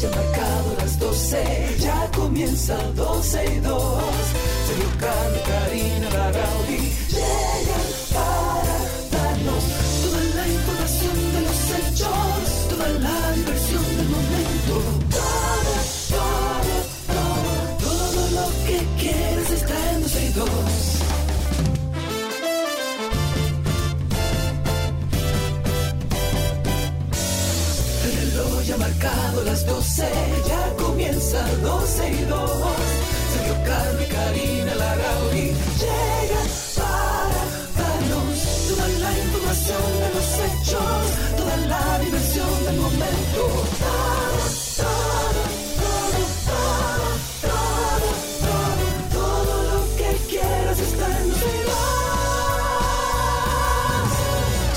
ya marcado las 12, ya comienza 12 y 2. Sergio Carlos, Karina, Larrauri llegan 12, ya comienza 12 y 2. Sergio Carlos y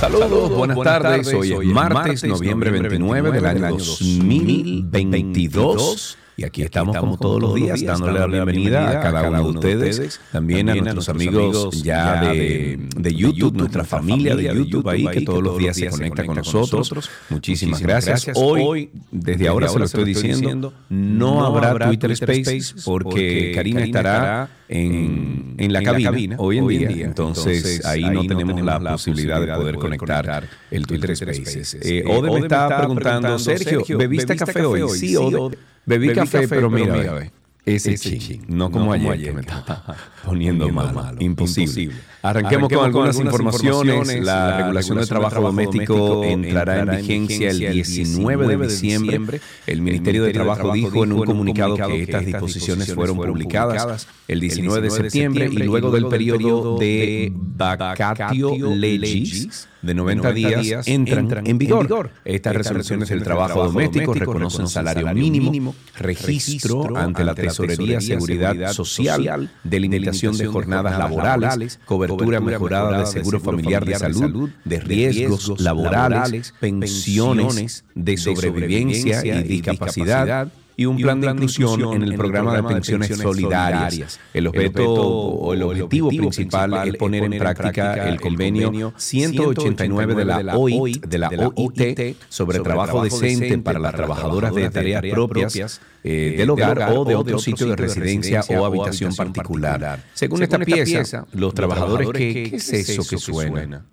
Saludos, buenas, tardes. Hoy es martes, noviembre 29 del año 2022. Y aquí estamos como todos los días dándole la bienvenida a cada uno de ustedes, también a nuestros amigos ya de, de YouTube, nuestra familia de YouTube ahí que todos los días se conecta con nosotros. Muchísimas gracias. Hoy, desde ahora se lo estoy diciendo, no habrá Twitter Space porque Karina estará en, en la cabina hoy en día. Entonces ahí no tenemos la posibilidad de poder conectar el Twitter Spaces. Eh, Ode me estaba preguntando, Sergio, ¿bebiste café hoy? Sí, Ode. Bebí, café, pero mira, ve, ese, ching, no como ayer, que me estaba poniendo mal, imposible. Arranquemos, con, algunas, informaciones. La, regulación del trabajo, doméstico, entrará en vigencia el 19 de diciembre. El Ministerio de Trabajo dijo en un comunicado que estas disposiciones fueron publicadas el 19 de septiembre y luego del periodo de vacatio legis de 90 días entran en vigor. Estas resoluciones del trabajo doméstico reconocen salario mínimo, registro ante la Tesorería Seguridad Social, delimitación de jornadas laborales, cobertura mejorada de seguro familiar de salud, de riesgos laborales, pensiones de sobrevivencia y discapacidad y un plan de inclusión en el programa de pensiones solidarias. El objeto o el objetivo principal es poner en práctica el convenio 189 de la OIT, de la OIT sobre trabajo decente para las trabajadoras de tareas propias eh, del hogar o de otro sitio de residencia o habitación particular. Según esta pieza, los trabajadores, ¿qué, ¿qué es eso que suena?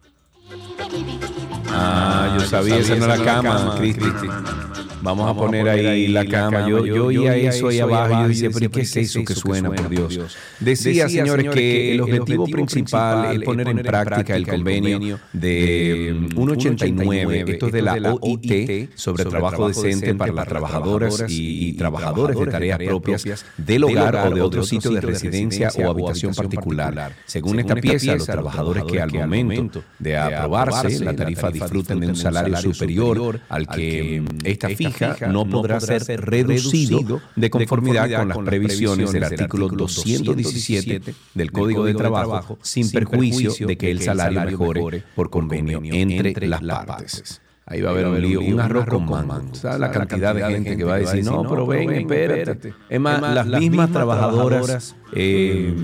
Ah, yo sabía, esa no es la cama, Cristi. Vamos a poner ahí la cama. Yo, yo oía eso ahí abajo y yo decía, pero ¿qué es eso que suena, por Dios? Decía, señores, que el objetivo principal es poner en práctica el convenio de 189, esto es de la OIT, sobre trabajo decente para las trabajadoras y trabajadores de tareas propias del hogar o de otro sitio de residencia o habitación particular. Según esta pieza, los trabajadores que al momento de aprobarse la tarifa disfruten de un salario superior al que esta fija no podrá ser reducido de conformidad con las previsiones del artículo 217 del Código de Trabajo, sin perjuicio de que el salario mejore por convenio entre las partes. Ahí va a haber un lío, un arroz con mango. ¿Sabes la cantidad de gente que va a decir, no, pero ven, espérate? Es más, las mismas trabajadoras... Eh,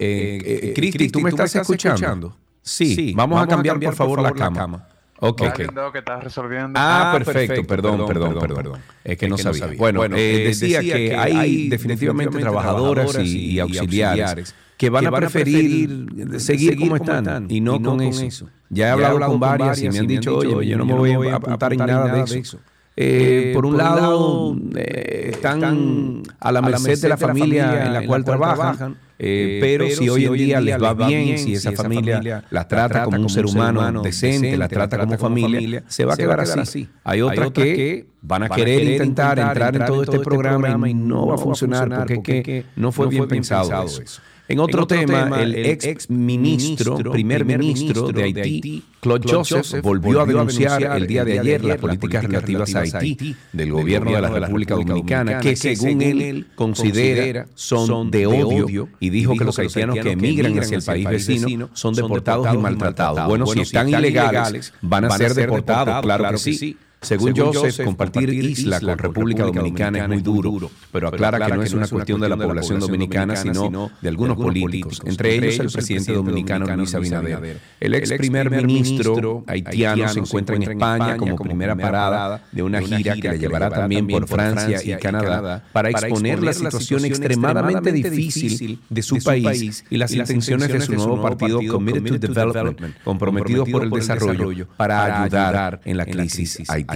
eh, Cristi, ¿tú me estás escuchando? Sí, vamos a cambiar, por favor, la cama. Ok, okay. que estás resolviendo. Ah, perfecto, perdón, perdón, perdón, perdón, Es que no sabía. Bueno, eh, decía, que hay definitivamente trabajadoras y, auxiliares que van, a preferir, seguir, como están, y no, con, eso. Ya he hablado con varias y me han dicho, oye, yo no me voy a apuntar en nada de eso. Eh, por un lado, eh, están a la merced de la familia en la cual trabajan eh, pero, si hoy en día les va bien, si esa familia las trata como un ser humano decente, las trata como familia, se va a quedar así. Hay otras que van a querer intentar entrar en todo este programa y no va a funcionar porque no fue bien pensado eso. En otro, tema, el ex ministro, primer ministro de Haití, Claude Joseph, volvió a denunciar el día de ayer las políticas relativas a Haití del gobierno de la República Dominicana, que según él considera son de odio y dijo que los haitianos que emigran hacia el país vecino son deportados y maltratados. Bueno, si están ilegales, van a ser deportados, claro que sí Según, Joseph, compartir isla con República Dominicana es muy duro, pero aclara que no es una cuestión de la población dominicana, sino de algunos políticos, entre ellos el presidente dominicano Luis Abinader. El ex primer ministro haitiano se encuentra en España como primera parada de una gira que le llevará también por Francia y Canadá para exponer la situación extremadamente difícil de su país y las intenciones de su nuevo partido Committed to Development, comprometidos por el desarrollo para ayudar en la crisis haitiana.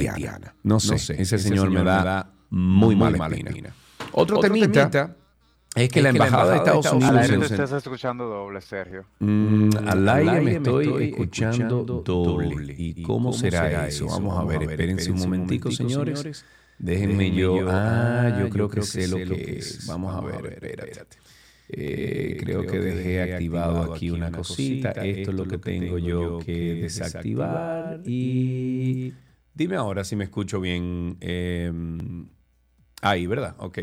No sé, ese, señor, me da muy, mala espina. Otro, temita, es que la embajada de Estados Unidos. Al aire estás escuchando doble, Sergio. Mm, al aire me estoy escuchando doble. ¿Y cómo será eso? Vamos a ver, espérense un momentico, señores. Déjenme yo. Ah, yo creo que sé lo que es. Vamos a ver, espérate. Eh, creo que dejé activado aquí una cosita. Esto es lo que tengo yo que desactivar y Dime ahora si me escucho bien. Em, ahí, ¿verdad? Ok.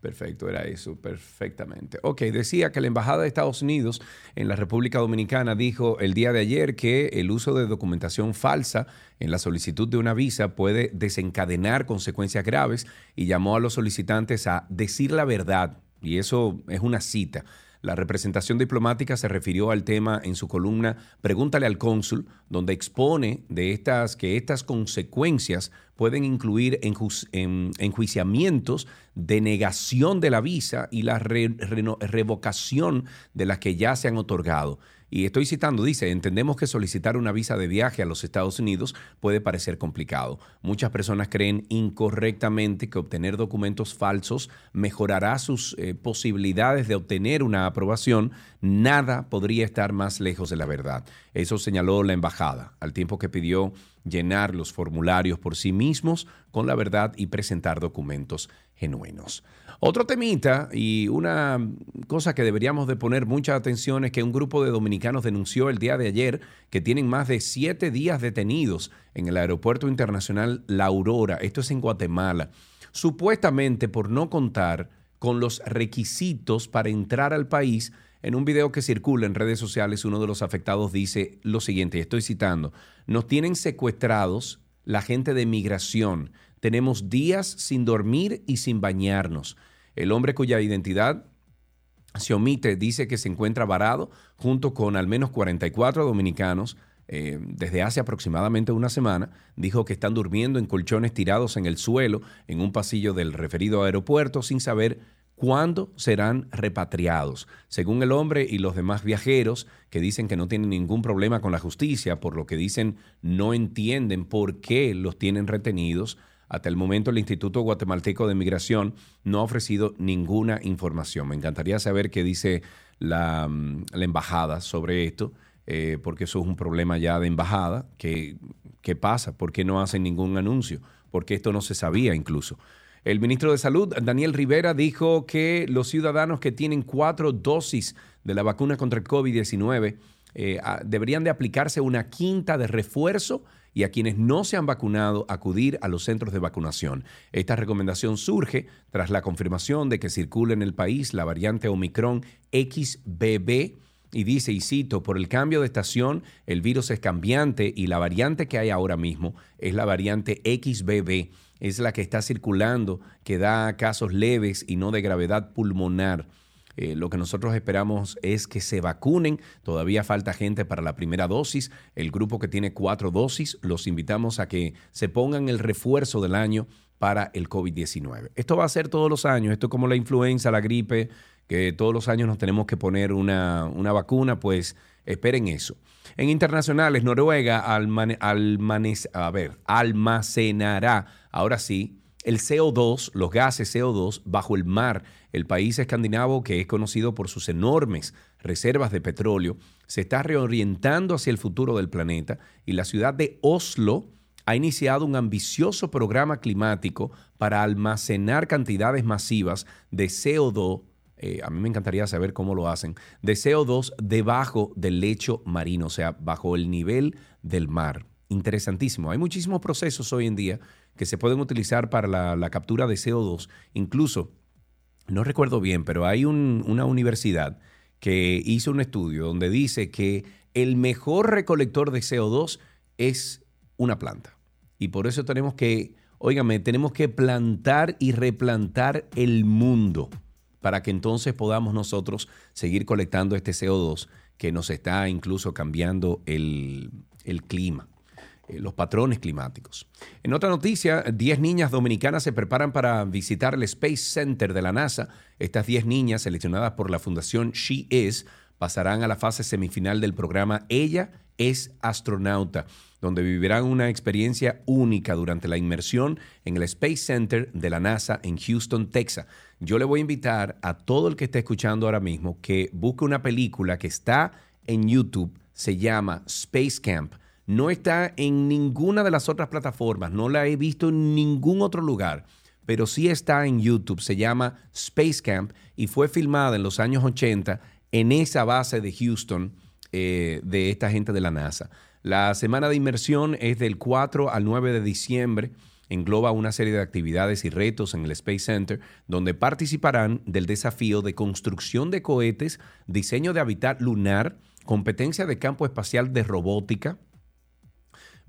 Perfecto, era eso, perfectamente. Ok, decía que la Embajada de Estados Unidos en la República Dominicana dijo el día de ayer que el uso de documentación falsa en la solicitud de una visa puede desencadenar consecuencias graves y llamó a los solicitantes a decir la verdad. Y eso es una cita. La representación diplomática se refirió al tema en su columna Pregúntale al cónsul, donde expone de estas, que estas consecuencias pueden incluir enjuiciamientos, denegación de la visa y la revocación de las que ya se han otorgado. Y estoy citando, dice, entendemos que solicitar una visa de viaje a los Estados Unidos puede parecer complicado. Muchas personas creen incorrectamente que obtener documentos falsos mejorará sus eh, posibilidades de obtener una aprobación. Nada podría estar más lejos de la verdad. Eso señaló la embajada, al tiempo que pidió llenar los formularios por sí mismos con la verdad y presentar documentos genuinos. Otro temita y una cosa que deberíamos de poner mucha atención es que un grupo de dominicanos denunció el día de ayer que tienen más de siete días detenidos en el aeropuerto internacional La Aurora, esto es en Guatemala, supuestamente por no contar con los requisitos para entrar al país. En un video que circula en redes sociales, uno de los afectados dice lo siguiente, estoy citando, nos tienen secuestrados la gente de migración, tenemos días sin dormir y sin bañarnos. El hombre cuya identidad se omite dice que se encuentra varado junto con al menos 44 dominicanos eh, desde hace aproximadamente una semana. Dijo que están durmiendo en colchones tirados en el suelo en un pasillo del referido aeropuerto sin saber cuándo serán repatriados. Según el hombre y los demás viajeros que dicen que no tienen ningún problema con la justicia, por lo que dicen no entienden por qué los tienen retenidos, hasta el momento el Instituto Guatemalteco de Migración no ha ofrecido ninguna información. Me encantaría saber qué dice la, mm, embajada sobre esto, eh, porque eso es un problema ya de embajada. ¿Qué, ¿Qué pasa? ¿Por qué no hacen ningún anuncio? Porque esto no se sabía incluso. El ministro de Salud, Daniel Rivera, dijo que los ciudadanos que tienen cuatro dosis de la vacuna contra el COVID-19 eh, deberían de aplicarse una quinta de refuerzo y a quienes no se han vacunado acudir a los centros de vacunación. Esta recomendación surge tras la confirmación de que circula en el país la variante Omicron XBB. Y dice, y cito, por el cambio de estación, el virus es cambiante y la variante que hay ahora mismo es la variante XBB. Es la que está circulando, que da casos leves y no de gravedad pulmonar. Eh, lo que nosotros esperamos es que se vacunen. Todavía falta gente para la primera dosis. El grupo que tiene cuatro dosis, los invitamos a que se pongan el refuerzo del año para el COVID-19. Esto va a ser todos los años. Esto es como la influenza, la gripe, que todos los años nos tenemos que poner una, vacuna, pues esperen eso. En internacionales, Noruega a ver, almacenará, ahora sí, el CO2, los gases CO2 bajo el mar. El país escandinavo, que es conocido por sus enormes reservas de petróleo, se está reorientando hacia el futuro del planeta y la ciudad de Oslo ha iniciado un ambicioso programa climático para almacenar cantidades masivas de CO2. Eh, a mí me encantaría saber cómo lo hacen, de CO2 debajo del lecho marino, o sea, bajo el nivel del mar. Interesantísimo. Hay muchísimos procesos hoy en día que se pueden utilizar para la, captura de CO2. Incluso, no recuerdo bien, pero hay una universidad que hizo un estudio donde dice que el mejor recolector de CO2 es una planta. y por eso tenemos que, óigame, tenemos que plantar y replantar el mundo para que entonces podamos nosotros seguir colectando este CO2 que nos está incluso cambiando el, clima los patrones climáticos. En otra noticia, 10 niñas dominicanas se preparan para visitar el Space Center de la NASA. Estas 10 niñas, seleccionadas por la Fundación She Is, pasarán a la fase semifinal del programa Ella es astronauta, donde vivirán una experiencia única durante la inmersión en el Space Center de la NASA en Houston, Texas. Yo le voy a invitar a todo el que esté escuchando ahora mismo que busque una película que está en YouTube, se llama Space Camp. No está en ninguna de las otras plataformas, no la he visto en ningún otro lugar, pero sí está en YouTube, se llama Space Camp y fue filmada en los años 80 en esa base de Houston eh, de esta gente de la NASA. La semana de inmersión es del 4 al 9 de diciembre. Engloba una serie de actividades y retos en el Space Center, donde participarán del desafío de construcción de cohetes, diseño de hábitat lunar, competencia de campo espacial de robótica.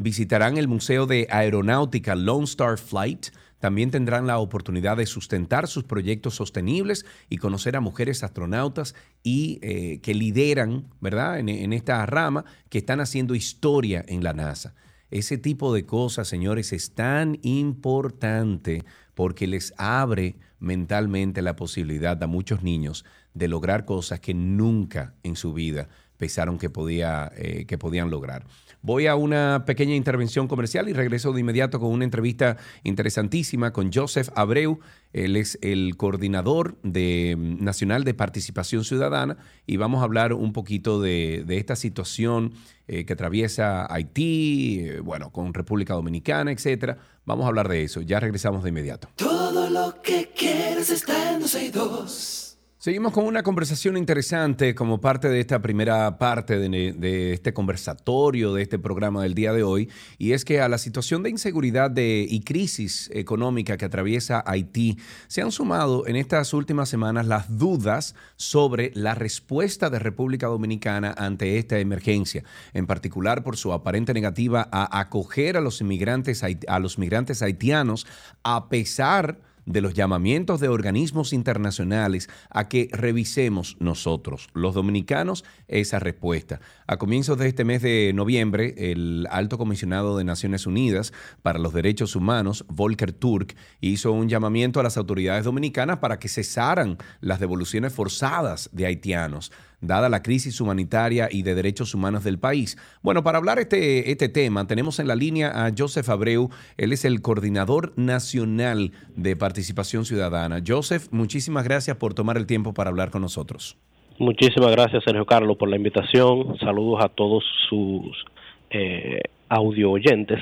Visitarán el Museo de Aeronáutica Lone Star Flight, también tendrán la oportunidad de sustentar sus proyectos sostenibles y conocer a mujeres astronautas y eh, que lideran, ¿verdad?, en, esta rama, que están haciendo historia en la NASA. Ese tipo de cosas, señores, es tan importante porque les abre mentalmente la posibilidad a muchos niños de lograr cosas que nunca en su vida pensaron que, podía, eh, que podían lograr. Voy a una pequeña intervención comercial y regreso de inmediato con una entrevista interesantísima con Joseph Abreu. Él es el coordinador de, mm, nacional de participación ciudadana y vamos a hablar un poquito de, esta situación eh, que atraviesa Haití, eh, bueno, con República Dominicana, etcétera. Vamos a hablar de eso. Ya regresamos de inmediato. Todo lo que quieres está en 262. Seguimos con una conversación interesante como parte de esta primera parte de, este conversatorio, de este programa del día de hoy, y es que a la situación de inseguridad y crisis económica que atraviesa Haití se han sumado en estas últimas semanas las dudas sobre la respuesta de República Dominicana ante esta emergencia, en particular por su aparente negativa a acoger a los inmigrantes, a los migrantes haitianos a pesar de los llamamientos de organismos internacionales a que revisemos nosotros, los dominicanos, esa respuesta. A comienzos de este mes de noviembre, el alto comisionado de Naciones Unidas para los Derechos Humanos, Volker Turk, hizo un llamamiento a las autoridades dominicanas para que cesaran las devoluciones forzadas de haitianos dada la crisis humanitaria y de derechos humanos del país. Bueno, para hablar este, este tema, tenemos en la línea a Joseph Abreu. Él es el coordinador nacional de participación ciudadana. Joseph, muchísimas gracias por tomar el tiempo para hablar con nosotros. Muchísimas gracias, Sergio Carlos, por la invitación. Saludos a todos sus eh, audio oyentes.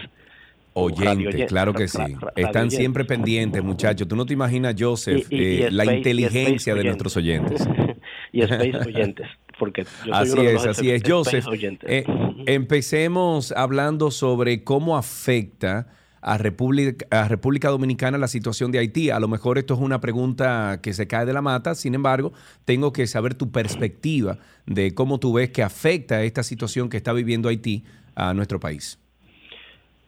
Oyentes, claro que sí. Están siempre pendientes, muchachos. Tú no te imaginas, Joseph, eh, la inteligencia de nuestros oyentes. y Space oyentes. Porque yo soy así es, así es, Joseph. Eh, empecemos hablando sobre cómo afecta a República, a República Dominicana la situación de Haití. A lo mejor esto es una pregunta que se cae de la mata, sin embargo, tengo que saber tu perspectiva de cómo tú ves que afecta esta situación que está viviendo Haití a nuestro país.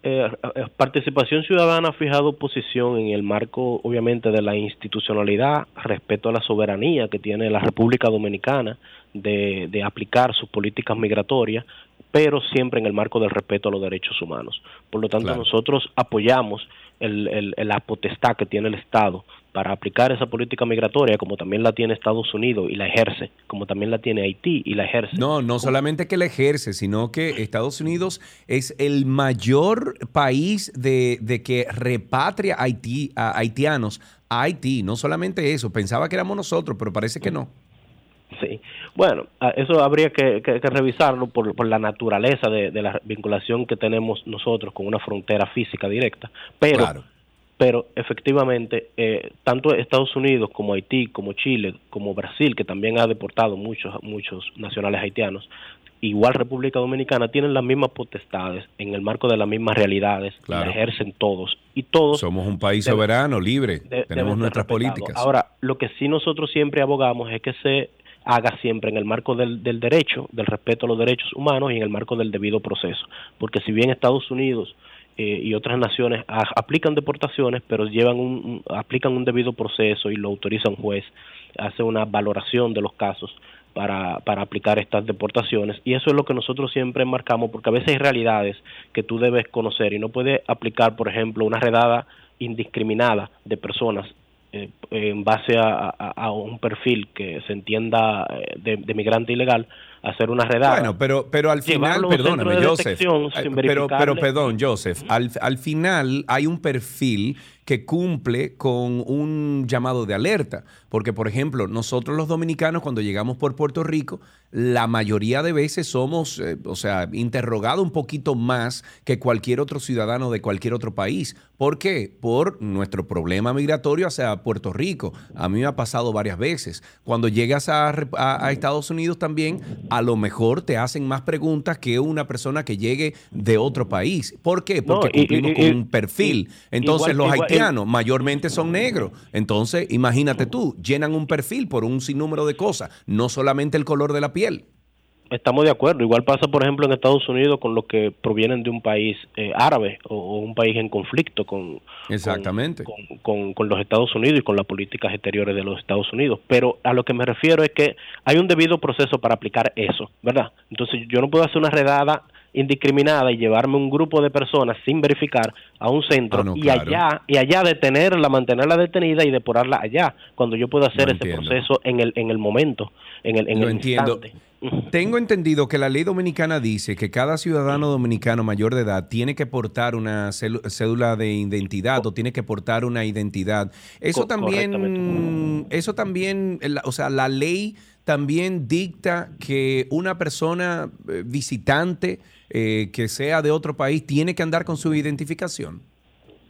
Eh, eh, participación Ciudadana ha fijado posición en el marco, obviamente, de la institucionalidad, respeto a la soberanía que tiene la República Dominicana de, de aplicar sus políticas migratorias, pero siempre en el marco del respeto a los derechos humanos. Por lo tanto, nosotros apoyamos el, la potestad que tiene el Estado para aplicar esa política migratoria, como también la tiene Estados Unidos y la ejerce, como también la tiene Haití y la ejerce. No, no solamente que la ejerce, sino que Estados Unidos es el mayor país de, de que repatria Haití, a haitianos a Haití. No solamente eso, pensaba que éramos nosotros, pero parece que no. Sí, bueno, eso habría que, revisarlo por, por, la naturaleza de, de, la vinculación que tenemos nosotros con una frontera física directa, pero claro pero efectivamente eh, tanto Estados Unidos como Haití, como Chile, como Brasil, que también ha deportado muchos muchos nacionales haitianos, igual República Dominicana tienen las mismas potestades en el marco de las mismas realidades, ejercen todos. Y todos somos un país soberano, libre, tenemos nuestras políticas. Ahora, lo que sí nosotros siempre abogamos es que se haga siempre en el marco del, del derecho, del respeto a los derechos humanos y en el marco del debido proceso, porque si bien Estados Unidos eh, y otras naciones aplican deportaciones, pero llevan un, aplican un debido proceso y lo autoriza un juez, hace una valoración de los casos para, para aplicar estas deportaciones. Y eso es lo que nosotros siempre marcamos porque a veces hay realidades que tú debes conocer y no puedes aplicar, por ejemplo, una redada indiscriminada de personas eh, en base a, un perfil que se entienda eh, de, migrante ilegal, hacer una redada. Bueno, pero, pero al final, perdóname, Joseph, pero, pero perdón, Joseph, al, al final hay un perfil que cumple con un llamado de alerta. Porque, por ejemplo, nosotros los dominicanos cuando llegamos por Puerto Rico, la mayoría de veces somos, eh, o sea, interrogados un poquito más que cualquier otro ciudadano de cualquier otro país. ¿Por qué? Por nuestro problema migratorio hacia Puerto Rico. A mí me ha pasado varias veces. Cuando llegas a, Estados Unidos también, a lo mejor te hacen más preguntas que una persona que llegue de otro país. ¿Por qué? Porque cumplimos con un perfil. Entonces los haitianos mayormente son negros. Entonces, imagínate tú, llenan un perfil por un sinnúmero de cosas, no solamente el color de la piel. Estamos de acuerdo. Igual pasa, por ejemplo, en Estados Unidos con los que provienen de un país eh, árabe o, un país en conflicto con, Exactamente. Con, con, los Estados Unidos y con las políticas exteriores de los Estados Unidos. Pero a lo que me refiero es que hay un debido proceso para aplicar eso, ¿verdad? Entonces yo no puedo hacer una redada indiscriminada y llevarme un grupo de personas sin verificar a un centro ah, y allá y allá detenerla, mantenerla detenida y depurarla allá, cuando yo puedo hacer ese proceso en el en el momento, en el en el entiendo. Tengo entendido que la ley dominicana dice que cada ciudadano dominicano mayor de edad tiene que portar una cédula de identidad o tiene que portar una identidad. Eso también, eso también, o sea, la ley también dicta que una persona eh, visitante eh, que sea de otro país tiene que andar con su identificación?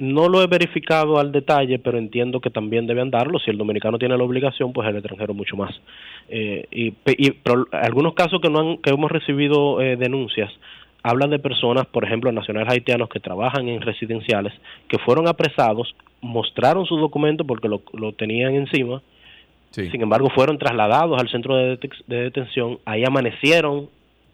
No lo he verificado al detalle, pero entiendo que también debe andarlo. Si el dominicano tiene la obligación, pues el extranjero mucho más. Eh, y, algunos casos que, no han, que hemos recibido eh, denuncias hablan de personas, por ejemplo, nacionales haitianos que trabajan en residenciales, que fueron apresados, mostraron su documento porque lo, lo tenían encima, sin embargo fueron trasladados al centro de, de detención, ahí amanecieron,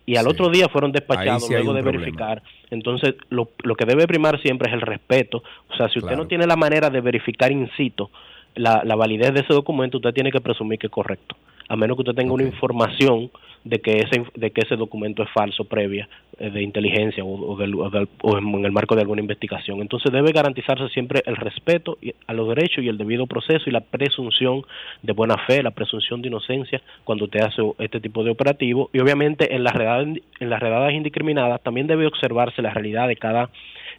y al otro día fueron despachados luego de verificar. Entonces, lo, lo, que debe primar siempre es el respeto. O sea, si usted no tiene la manera de verificar in situ la, la validez de ese documento, usted tiene que presumir que es correcto, a menos que usted tenga una información de que ese, de que ese documento es falso previa eh, de inteligencia o, en el marco de alguna investigación. Entonces debe garantizarse siempre el respeto a los derechos y el debido proceso y la presunción de buena fe, la presunción de inocencia cuando usted hace este tipo de operativo. Y obviamente en las redadas, en las redadas indiscriminadas también debe observarse la realidad de cada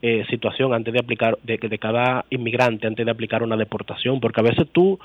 eh, situación antes de aplicar, de, de cada inmigrante antes de aplicar una deportación, porque a veces tú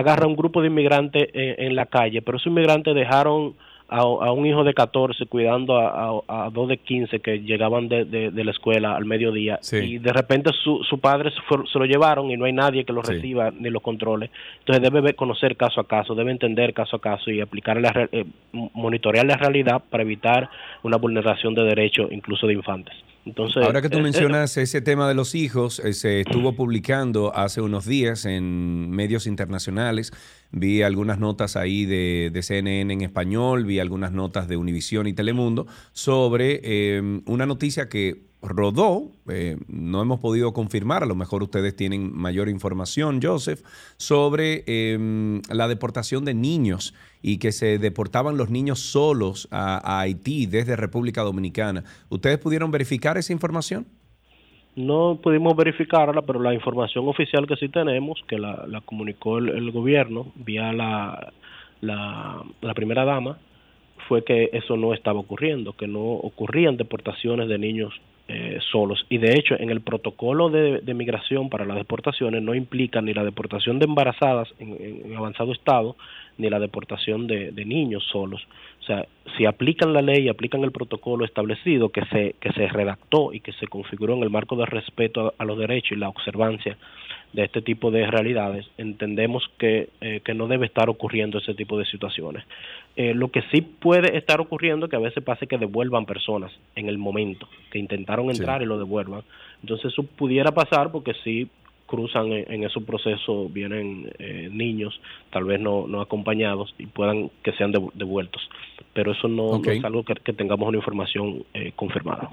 agarras un grupo de inmigrantes en la calle, pero esos inmigrantes dejaron a, un hijo de 14 cuidando a, dos de 15 que llegaban de, de, la escuela al mediodía y de repente su, su padre se, lo llevaron y no hay nadie que lo reciba ni lo controle. Entonces debe conocer caso a caso, debe entender caso a caso y aplicar la, eh, monitorear la realidad para evitar una vulneración de derechos incluso de infantes. Entonces, Ahora que tú mencionas ese tema de los hijos, eh, se estuvo publicando hace unos días en medios internacionales. Vi algunas notas ahí de, CNN en español, vi algunas notas de Univisión y Telemundo sobre eh, una noticia que rodó, eh, no hemos podido confirmar, a lo mejor ustedes tienen mayor información, Joseph, sobre em, la deportación de niños y que se deportaban los niños solos a, Haití desde República Dominicana. ¿Ustedes pudieron verificar esa información? No pudimos verificarla, pero la información oficial que sí tenemos, que la, comunicó el, gobierno vía la, la, la primera dama, fue que eso no estaba ocurriendo, que no ocurrían deportaciones de niños eh, solos. Y de hecho, en el protocolo de, migración para las deportaciones no implica ni la deportación de embarazadas en, avanzado estado, ni la deportación de, niños solos. O sea, si aplican la ley y aplican el protocolo establecido que se, que se redactó y que se configuró en el marco de respeto a, los derechos y la observancia de este tipo de realidades, entendemos que, eh, que no debe estar ocurriendo ese tipo de situaciones. Eh, lo que sí puede estar ocurriendo es que a veces pase que devuelvan personas en el momento, que intentaron entrar y lo devuelvan. Entonces eso pudiera pasar porque sí cruzan en, esos procesos, vienen niños, tal vez no, no acompañados, y puedan que sean devueltos. Pero eso no, es algo que, tengamos una información confirmada.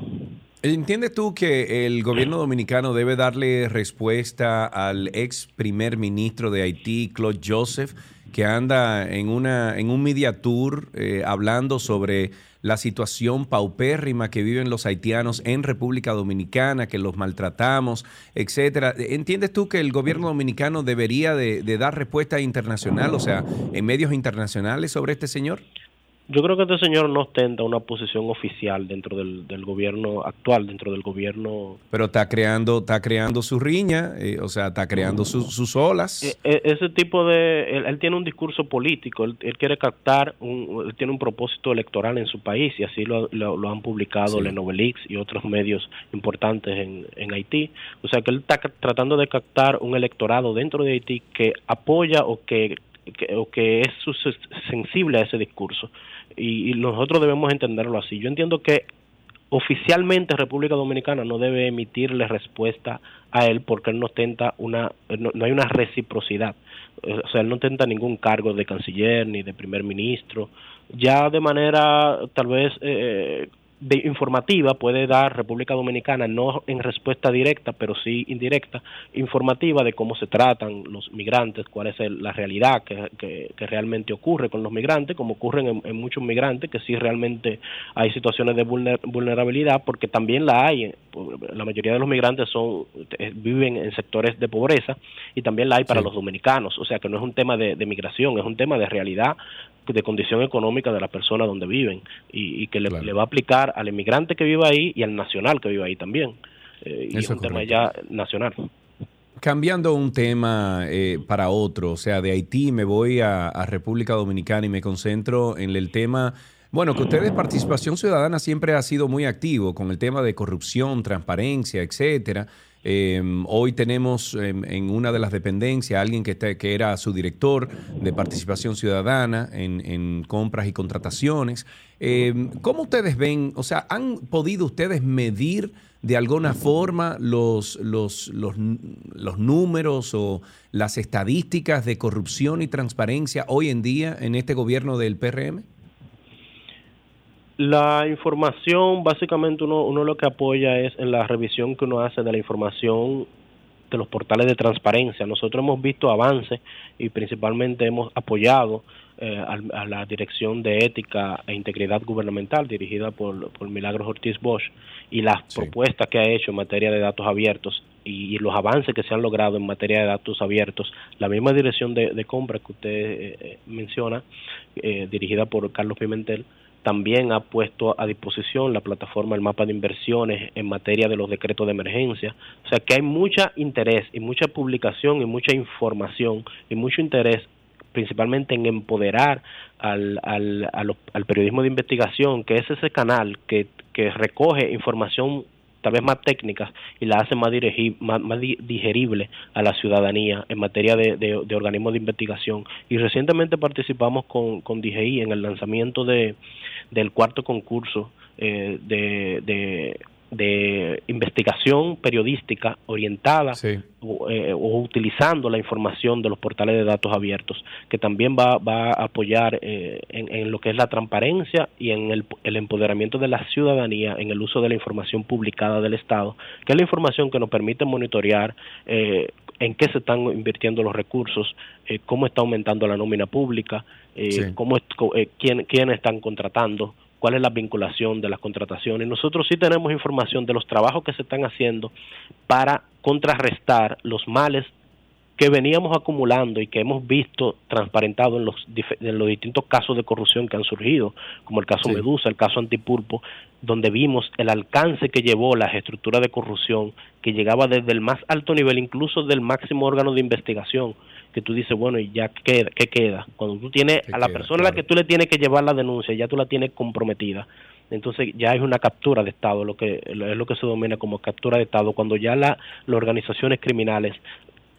¿Entiendes tú que el gobierno dominicano debe darle respuesta al ex primer ministro de Haití, Claude Joseph, que anda en, una, en un media tour eh, hablando sobre la situación paupérrima que viven los haitianos en República Dominicana, que los maltratamos, etcétera. ¿Entiendes tú que el gobierno dominicano debería de dar respuesta internacional, o sea, en medios internacionales sobre este señor? Yo creo que este señor no ostenta una posición oficial dentro del, del gobierno actual, dentro del gobierno. Pero está creando, está creando su riña, eh, o sea, está creando sus olas. E, e, ese tipo de, él, tiene un discurso político, él, quiere captar, un, él tiene un propósito electoral en su país y así lo, lo, han publicado sí. Novelix y otros medios importantes en, en Haití. O sea, que él está tratando de captar un electorado dentro de Haití que apoya o que o que es sensible a ese discurso y, nosotros debemos entenderlo así. Yo entiendo que oficialmente República Dominicana no debe emitirle respuesta a él porque él no tenta una no, hay una reciprocidad o sea él no tenta ningún cargo de canciller ni de primer ministro ya de manera tal vez eh, de informativa puede dar República Dominicana, no en respuesta directa, pero sí indirecta, informativa de cómo se tratan los migrantes, cuál es la realidad que, que, realmente ocurre con los migrantes, como ocurren en, muchos migrantes, que sí realmente hay situaciones de vulnerabilidad, porque también la hay, la mayoría de los migrantes son eh, viven en sectores de pobreza y también la hay para los dominicanos, o sea que no es un tema de, de migración, es un tema de realidad de condición económica de la persona donde viven y, que le, va a aplicar al inmigrante que vive ahí y al nacional que vive ahí también. Eh, y es un tema ya nacional. Cambiando un tema eh, para otro, o sea, de Haití me voy a, a, República Dominicana y me concentro en el tema, bueno, que ustedes Participación Ciudadana siempre ha sido muy activo con el tema de corrupción, transparencia, etcétera. Em, hoy tenemos en, una de las dependencias alguien que, que era su director de participación ciudadana en, compras y contrataciones. Em, ¿Cómo ustedes ven, o sea, han podido ustedes medir de alguna forma los, los, los, los números o las estadísticas de corrupción y transparencia hoy en día en este gobierno del PRM? La información, básicamente uno, uno lo que apoya es en la revisión que uno hace de la información de los portales de transparencia. Nosotros hemos visto avances y principalmente hemos apoyado eh, a, la Dirección de Ética e Integridad Gubernamental dirigida por, por Milagros Ortiz Bosch y las propuestas que ha hecho en materia de datos abiertos y, los avances que se han logrado en materia de datos abiertos. La misma Dirección de, Compras que usted eh, eh, menciona, dirigida por Carlos Pimentel, también ha puesto a disposición la plataforma El Mapa de Inversiones en materia de los decretos de emergencia. O sea que hay mucho interés y mucha publicación y mucha información y mucho interés principalmente en empoderar al, al, al, periodismo de investigación, que es ese canal que, que recoge información tal vez más técnicas y la hace más, más, digerible a la ciudadanía en materia de, de, organismos de investigación. Y recientemente participamos con, con DGI en el lanzamiento de, del cuarto concurso eh, de, de de investigación periodística orientada eh, o, utilizando la información de los portales de datos abiertos, que también va, va a apoyar eh, en, lo que es la transparencia y en el, el, empoderamiento de la ciudadanía en el uso de la información publicada del Estado, que es la información que nos permite monitorear eh, en qué se están invirtiendo los recursos, cómo está aumentando la nómina pública, cómo, quién, quiénes están contratando, cuál es la vinculación de las contrataciones. Nosotros sí tenemos información de los trabajos que se están haciendo para contrarrestar los males que veníamos acumulando y que hemos visto transparentado en los, en los distintos casos de corrupción que han surgido, como el caso Medusa, el caso Antipulpo, donde vimos el alcance que llevó la estructura de corrupción, que llegaba desde el más alto nivel, incluso del máximo órgano de investigación, que tú dices, bueno, ¿y ya qué, qué queda? Cuando tú tienes a la persona a la que tú le tienes que llevar la denuncia, ya tú la tienes comprometida. Entonces ya es una captura de Estado, lo que es lo que se domina como captura de Estado, cuando ya la, las organizaciones criminales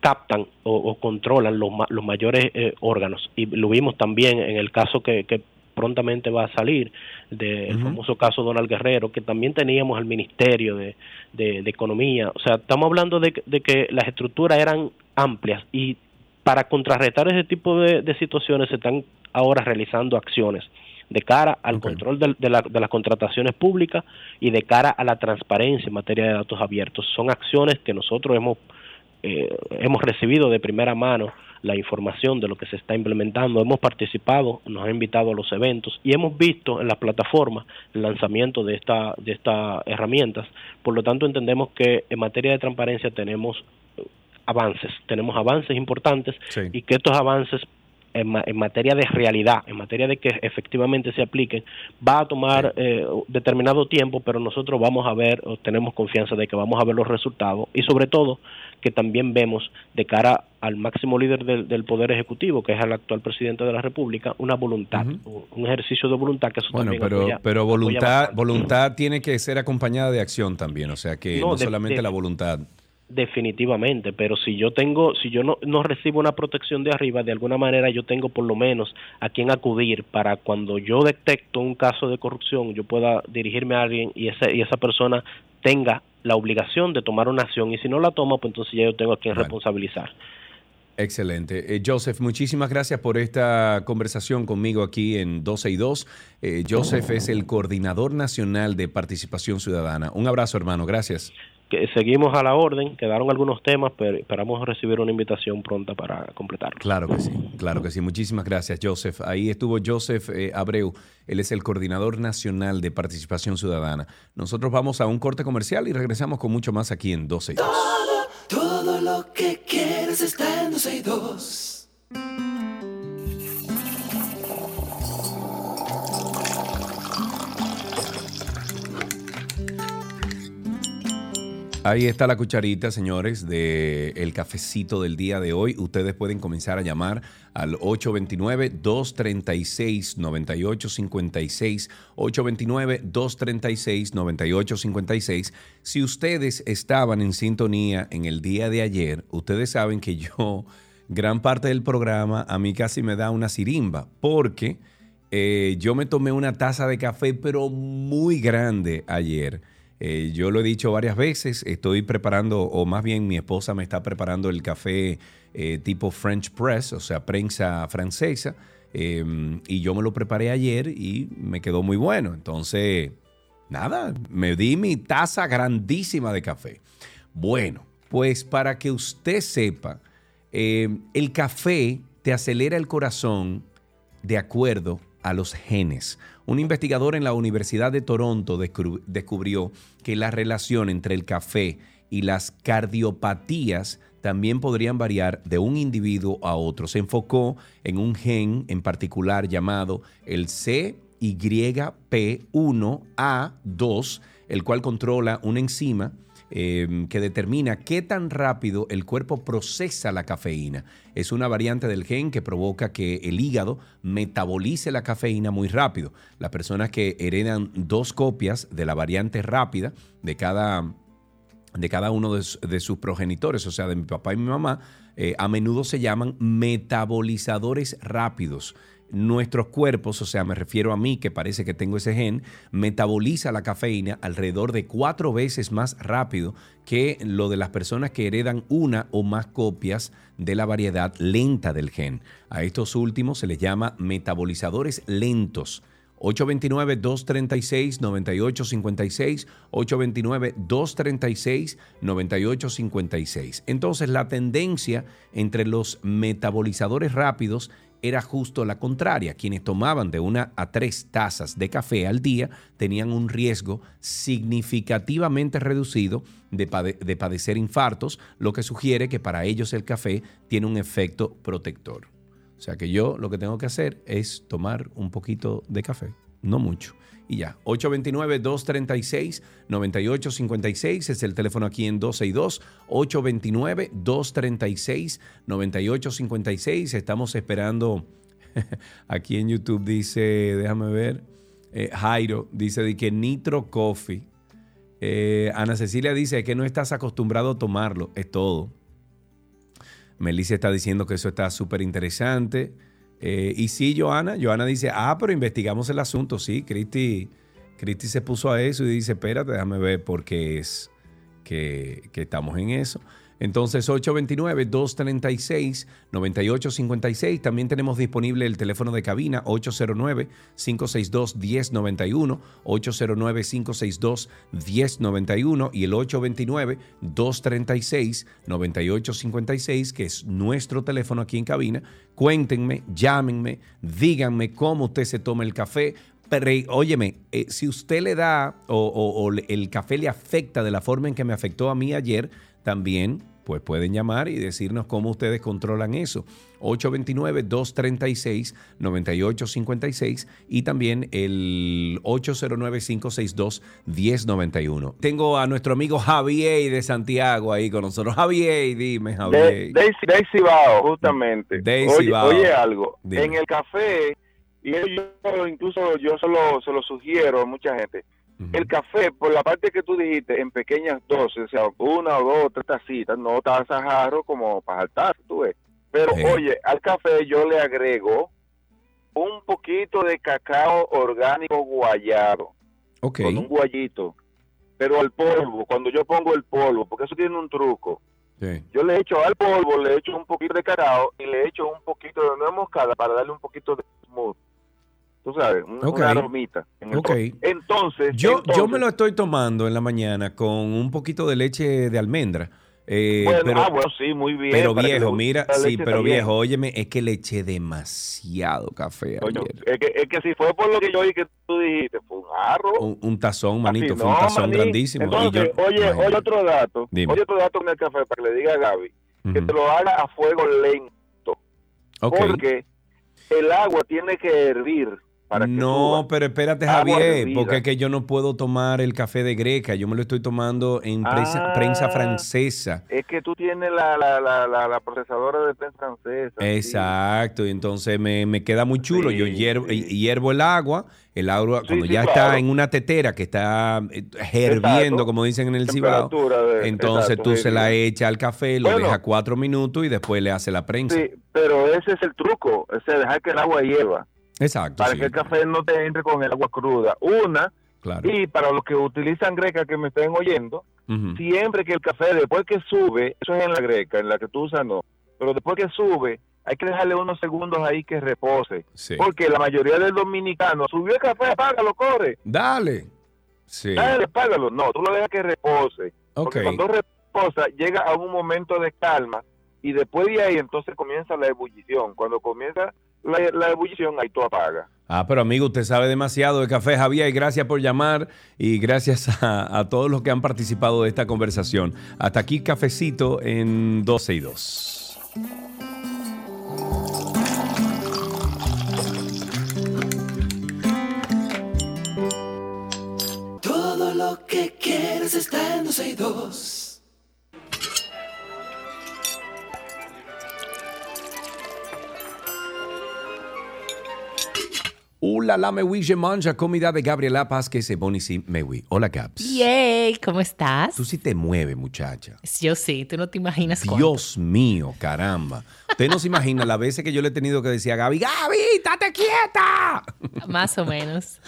captan o, controlan los, los mayores eh, órganos. Y lo vimos también en el caso que, que prontamente va a salir, del famoso caso Donald Guerrero, que también teníamos el Ministerio de, de, Economía. O sea, estamos hablando de, que las estructuras eran amplias y para contrarrestar ese tipo de, situaciones se están ahora realizando acciones de cara al control de, de, las contrataciones públicas y de cara a la transparencia en materia de datos abiertos. Son acciones que nosotros hemos, eh, hemos recibido de primera mano la información de lo que se está implementando. Hemos participado, nos han invitado a los eventos y hemos visto en la plataforma el lanzamiento de, esta, de estas herramientas. Por lo tanto, entendemos que en materia de transparencia tenemos avances, tenemos avances importantes y que estos avances en, materia de realidad, en materia de que efectivamente se apliquen, va a tomar eh, determinado tiempo, pero nosotros vamos a ver, o tenemos confianza de que vamos a ver los resultados y sobre todo que también vemos de cara al máximo líder del, Poder Ejecutivo, que es el actual presidente de la República, una voluntad, un ejercicio de voluntad que eso bueno, pero, pero voluntad, voluntad tiene que ser acompañada de acción también, o sea que no, solamente la voluntad definitivamente, pero si yo tengo, si yo no, no recibo una protección de arriba, de alguna manera yo tengo por lo menos a quien acudir para cuando yo detecto un caso de corrupción, yo pueda dirigirme a alguien y esa, y esa persona tenga la obligación de tomar una acción y si no la toma, pues entonces ya yo tengo a quien responsabilizar. Excelente. Eh, Joseph, muchísimas gracias por esta conversación conmigo aquí en 12 y 2. Eh, Joseph es el coordinador nacional de participación ciudadana. Un abrazo, hermano. Gracias que seguimos a la orden, quedaron algunos temas, pero esperamos recibir una invitación pronta para completarlo. Claro que sí, claro que sí. Muchísimas gracias, Joseph. Ahí estuvo Joseph eh, Abreu, él es el coordinador nacional de participación ciudadana. Nosotros vamos a un corte comercial y regresamos con mucho más aquí en 12 y 2. Todo, todo lo que quieres está en 12 y 2. Ahí está la cucharita, señores, del el cafecito del día de hoy. Ustedes pueden comenzar a llamar al 829-236-9856. 829-236-9856. Si ustedes estaban en sintonía en el día de ayer, ustedes saben que yo, gran parte del programa, a mí casi me da una sirimba, porque eh, yo me tomé una taza de café, pero muy grande ayer. Eh, yo lo he dicho varias veces, estoy preparando, o más bien mi esposa me está preparando el café eh, tipo French Press, o sea, prensa francesa, em, y yo me lo preparé ayer y me quedó muy bueno. Entonces, nada, me di mi taza grandísima de café. Bueno, pues para que usted sepa, em, el café te acelera el corazón de acuerdo a los genes. Un investigador en la Universidad de Toronto descubrió que la relación entre el café y las cardiopatías también podrían variar de un individuo a otro. Se enfocó en un gen en particular llamado el CYP1A2, el cual controla una enzima Em, que determina qué tan rápido el cuerpo procesa la cafeína. Es una variante del gen que provoca que el hígado metabolice la cafeína muy rápido. Las personas que heredan dos copias de la variante rápida de cada, de cada uno de, sus progenitores, o sea, de mi papá y mi mamá, eh, a menudo se llaman metabolizadores rápidos nuestros cuerpos, o sea, me refiero a mí que parece que tengo ese gen, metaboliza la cafeína alrededor de cuatro veces más rápido que lo de las personas que heredan una o más copias de la variedad lenta del gen. A estos últimos se les llama metabolizadores lentos. 829-236-9856, 829-236-9856. Entonces la tendencia entre los metabolizadores rápidos era justo la contraria. Quienes tomaban de una a tres tazas de café al día tenían un riesgo significativamente reducido de, padecer infartos, lo que sugiere que para ellos el café tiene un efecto protector. O sea que yo lo que tengo que hacer es tomar un poquito de café, no mucho y ya. 829-236-9856 es el teléfono aquí en 262. 829-236-9856. Estamos esperando. aquí en YouTube dice, déjame ver. Eh, Jairo dice de que Nitro Coffee. Eh, Ana Cecilia dice que no estás acostumbrado a tomarlo. Es todo. Melissa está diciendo que eso está súper interesante. Eh, y sí, Joana, Joana dice, ah, pero investigamos el asunto, sí, Cristi, Cristi se puso a eso y dice, espérate, déjame ver por qué es que, que estamos en eso. Entonces, 829-236-9856. También tenemos disponible el teléfono de cabina 809-562-1091, 809-562-1091 y el 829-236-9856, que es nuestro teléfono aquí en cabina. Cuéntenme, llámenme, díganme cómo usted se toma el café, pero, óyeme, eh, si usted le da o, el café le afecta de la forma en que me afectó a mí ayer, también pues pueden llamar y decirnos cómo ustedes controlan eso. 829-236-9856 y también el 809-562-1091. Tengo a nuestro amigo Javier de Santiago ahí con nosotros. Javier, dime, Javier. Daisy Bao, justamente. Daisy oye, oye algo, en el café, y yo incluso yo solo se lo sugiero a mucha gente, el café, por la parte que tú dijiste, en pequeñas dosis, o sea, una o dos, tres tacitas, no tan jarro como para saltar, tú ves. Pero oye, al café yo le agrego un poquito de cacao orgánico guayado. Ok. Con un guayito. Pero al polvo, cuando yo pongo el polvo, porque eso tiene un truco. Yo le echo al polvo, le echo un poquito de cacao y le echo un poquito de nuez moscada para darle un poquito de smooth tú sabes, una aromita. Entonces yo, yo me lo estoy tomando en la mañana con un poquito de leche de almendra. Eh, pero, ah, bueno, sí, muy bien. Pero viejo, mira, sí, pero viejo, óyeme, es que le eché demasiado café Es, que, es que si fue por lo que yo oí que tú dijiste, fue un jarro. Un, tazón, manito, fue un tazón grandísimo. Entonces, oye, oye otro dato, oye otro dato en el café para que le diga a Gaby, que te lo haga a fuego lento. Porque el agua tiene que hervir no, pero espérate, Javier, porque es que yo no puedo tomar el café de Greca, yo me lo estoy tomando en prensa, ah, francesa. Es que tú tienes la, la, la, procesadora de prensa francesa. Exacto, y entonces me, queda muy chulo. Yo hiervo, el agua, el agua cuando ya está en una tetera que está eh, herviendo, como dicen en el Cibao, entonces tú se la echas al café, lo dejas cuatro minutos y después le hace la prensa. Sí, pero ese es el truco, ese dejar que el agua hierva. Exacto. Para que el café no te entre con el agua cruda. Una, y para los que utilizan greca que me estén oyendo, siempre que el café después que sube, eso es en la greca, en la que tú usas no, pero después que sube, hay que dejarle unos segundos ahí que repose. Porque la mayoría del dominicano subió el café, apágalo, corre. Dale. Sí. Dale, apágalo. No, tú lo dejas que repose. Porque cuando reposa, llega a un momento de calma y después de ahí entonces comienza la ebullición. Cuando comienza la, ebullición, ahí tú apaga. Ah, pero amigo, usted sabe demasiado de café, Javier, y gracias por llamar y gracias a, a todos los que han participado de esta conversación. Hasta aquí, cafecito en 12 y 2. Todo lo que quieres está en 12 y 2. Hola, la mewi, je manja comida de Gabriela Paz que se bonisi mewi. Hola, Gabs. Yay, ¿cómo estás? Tú sí te mueves, muchacha. Yo sí, tú no te imaginas Dios mío, caramba. Usted no se imagina las veces que yo le he tenido que decir a Gaby, Gaby, estate quieta. Más o menos.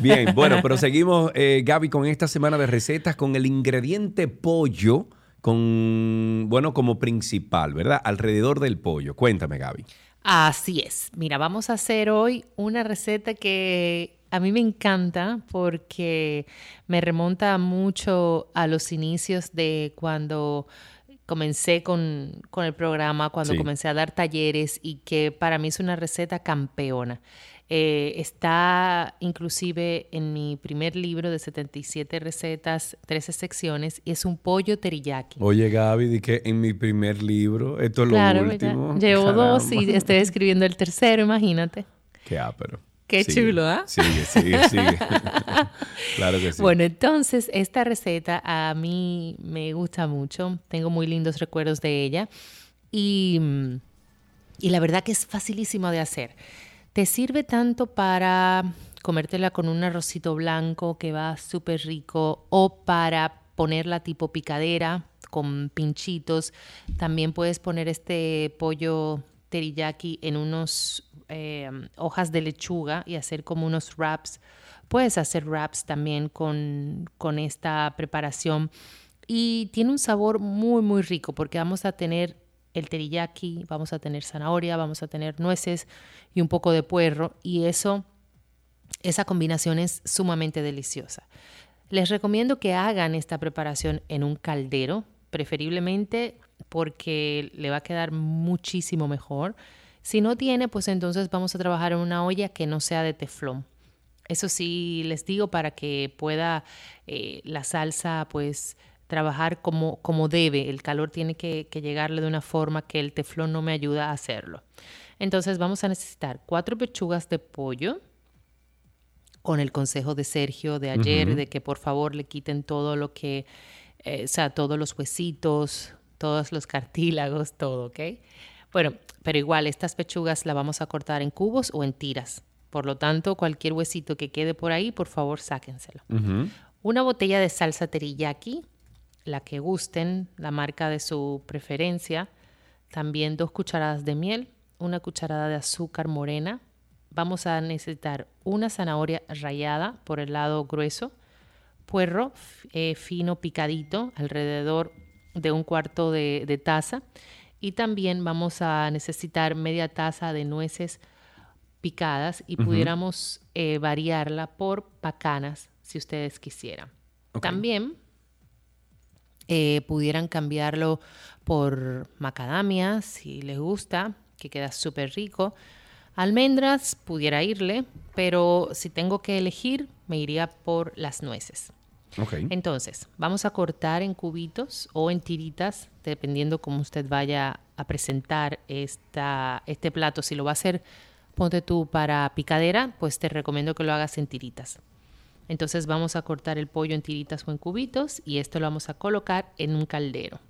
Bien, bueno, pero seguimos, eh, Gaby, con esta semana de recetas con el ingrediente pollo, con, bueno, como principal, ¿verdad? Alrededor del pollo. Cuéntame, Gaby. Así es. Mira, vamos a hacer hoy una receta que a mí me encanta porque me remonta mucho a los inicios de cuando comencé con, el programa, cuando comencé a dar talleres y que para mí es una receta campeona. Eh, está inclusive en mi primer libro de 77 recetas, 13 secciones, y es un pollo teriyaki. Oye, Gaby, di que en mi primer libro, esto es lo último. Llevo dos y estoy escribiendo el tercero, imagínate. Qué ápero. Qué chulo, ¿ah? Sigue, sigue, sigue. claro que sí. Bueno, entonces, esta receta a mí me gusta mucho. Tengo muy lindos recuerdos de ella. Y, y la verdad que es facilísimo de hacer. Te sirve tanto para comértela con un arrocito blanco que va súper rico o para ponerla tipo picadera con pinchitos. También puedes poner este pollo teriyaki en unos eh, hojas de lechuga y hacer como unos wraps. Puedes hacer wraps también con, con esta preparación y tiene un sabor muy, muy rico porque vamos a tener el teriyaki, vamos a tener zanahoria, vamos a tener nueces y un poco de puerro y eso, esa combinación es sumamente deliciosa. Les recomiendo que hagan esta preparación en un caldero, preferiblemente porque le va a quedar muchísimo mejor. Si no tiene, pues entonces vamos a trabajar en una olla que no sea de teflón. Eso sí les digo para que pueda eh, la salsa pues trabajar como, como debe. El calor tiene que, llegarle de una forma que el teflón no me ayuda a hacerlo. Entonces vamos a necesitar cuatro pechugas de pollo con el consejo de Sergio de ayer de que por favor le quiten todo lo que, eh, o sea, todos los huesitos, todos los cartílagos, todo, ¿ok? Bueno, pero igual estas pechugas las vamos a cortar en cubos o en tiras. Por lo tanto, cualquier huesito que quede por ahí, por favor, sáquenselo. Una botella de salsa teriyaki la que gusten, la marca de su preferencia. También dos cucharadas de miel, una cucharada de azúcar morena. Vamos a necesitar una zanahoria rallada por el lado grueso, puerro eh, fino picadito, alrededor de un cuarto de, taza. Y también vamos a necesitar media taza de nueces picadas y pudiéramos eh, variarla por pacanas si ustedes quisieran. También eh, pudieran cambiarlo por macadamia, si les gusta, que queda súper rico. Almendras pudiera irle, pero si tengo que elegir, me iría por las nueces. Entonces, vamos a cortar en cubitos o en tiritas, dependiendo cómo usted vaya a presentar esta, este plato. Si lo va a hacer, ponte tú para picadera, pues te recomiendo que lo hagas en tiritas. Entonces vamos a cortar el pollo en tiritas o en cubitos y esto lo vamos a colocar en un caldero.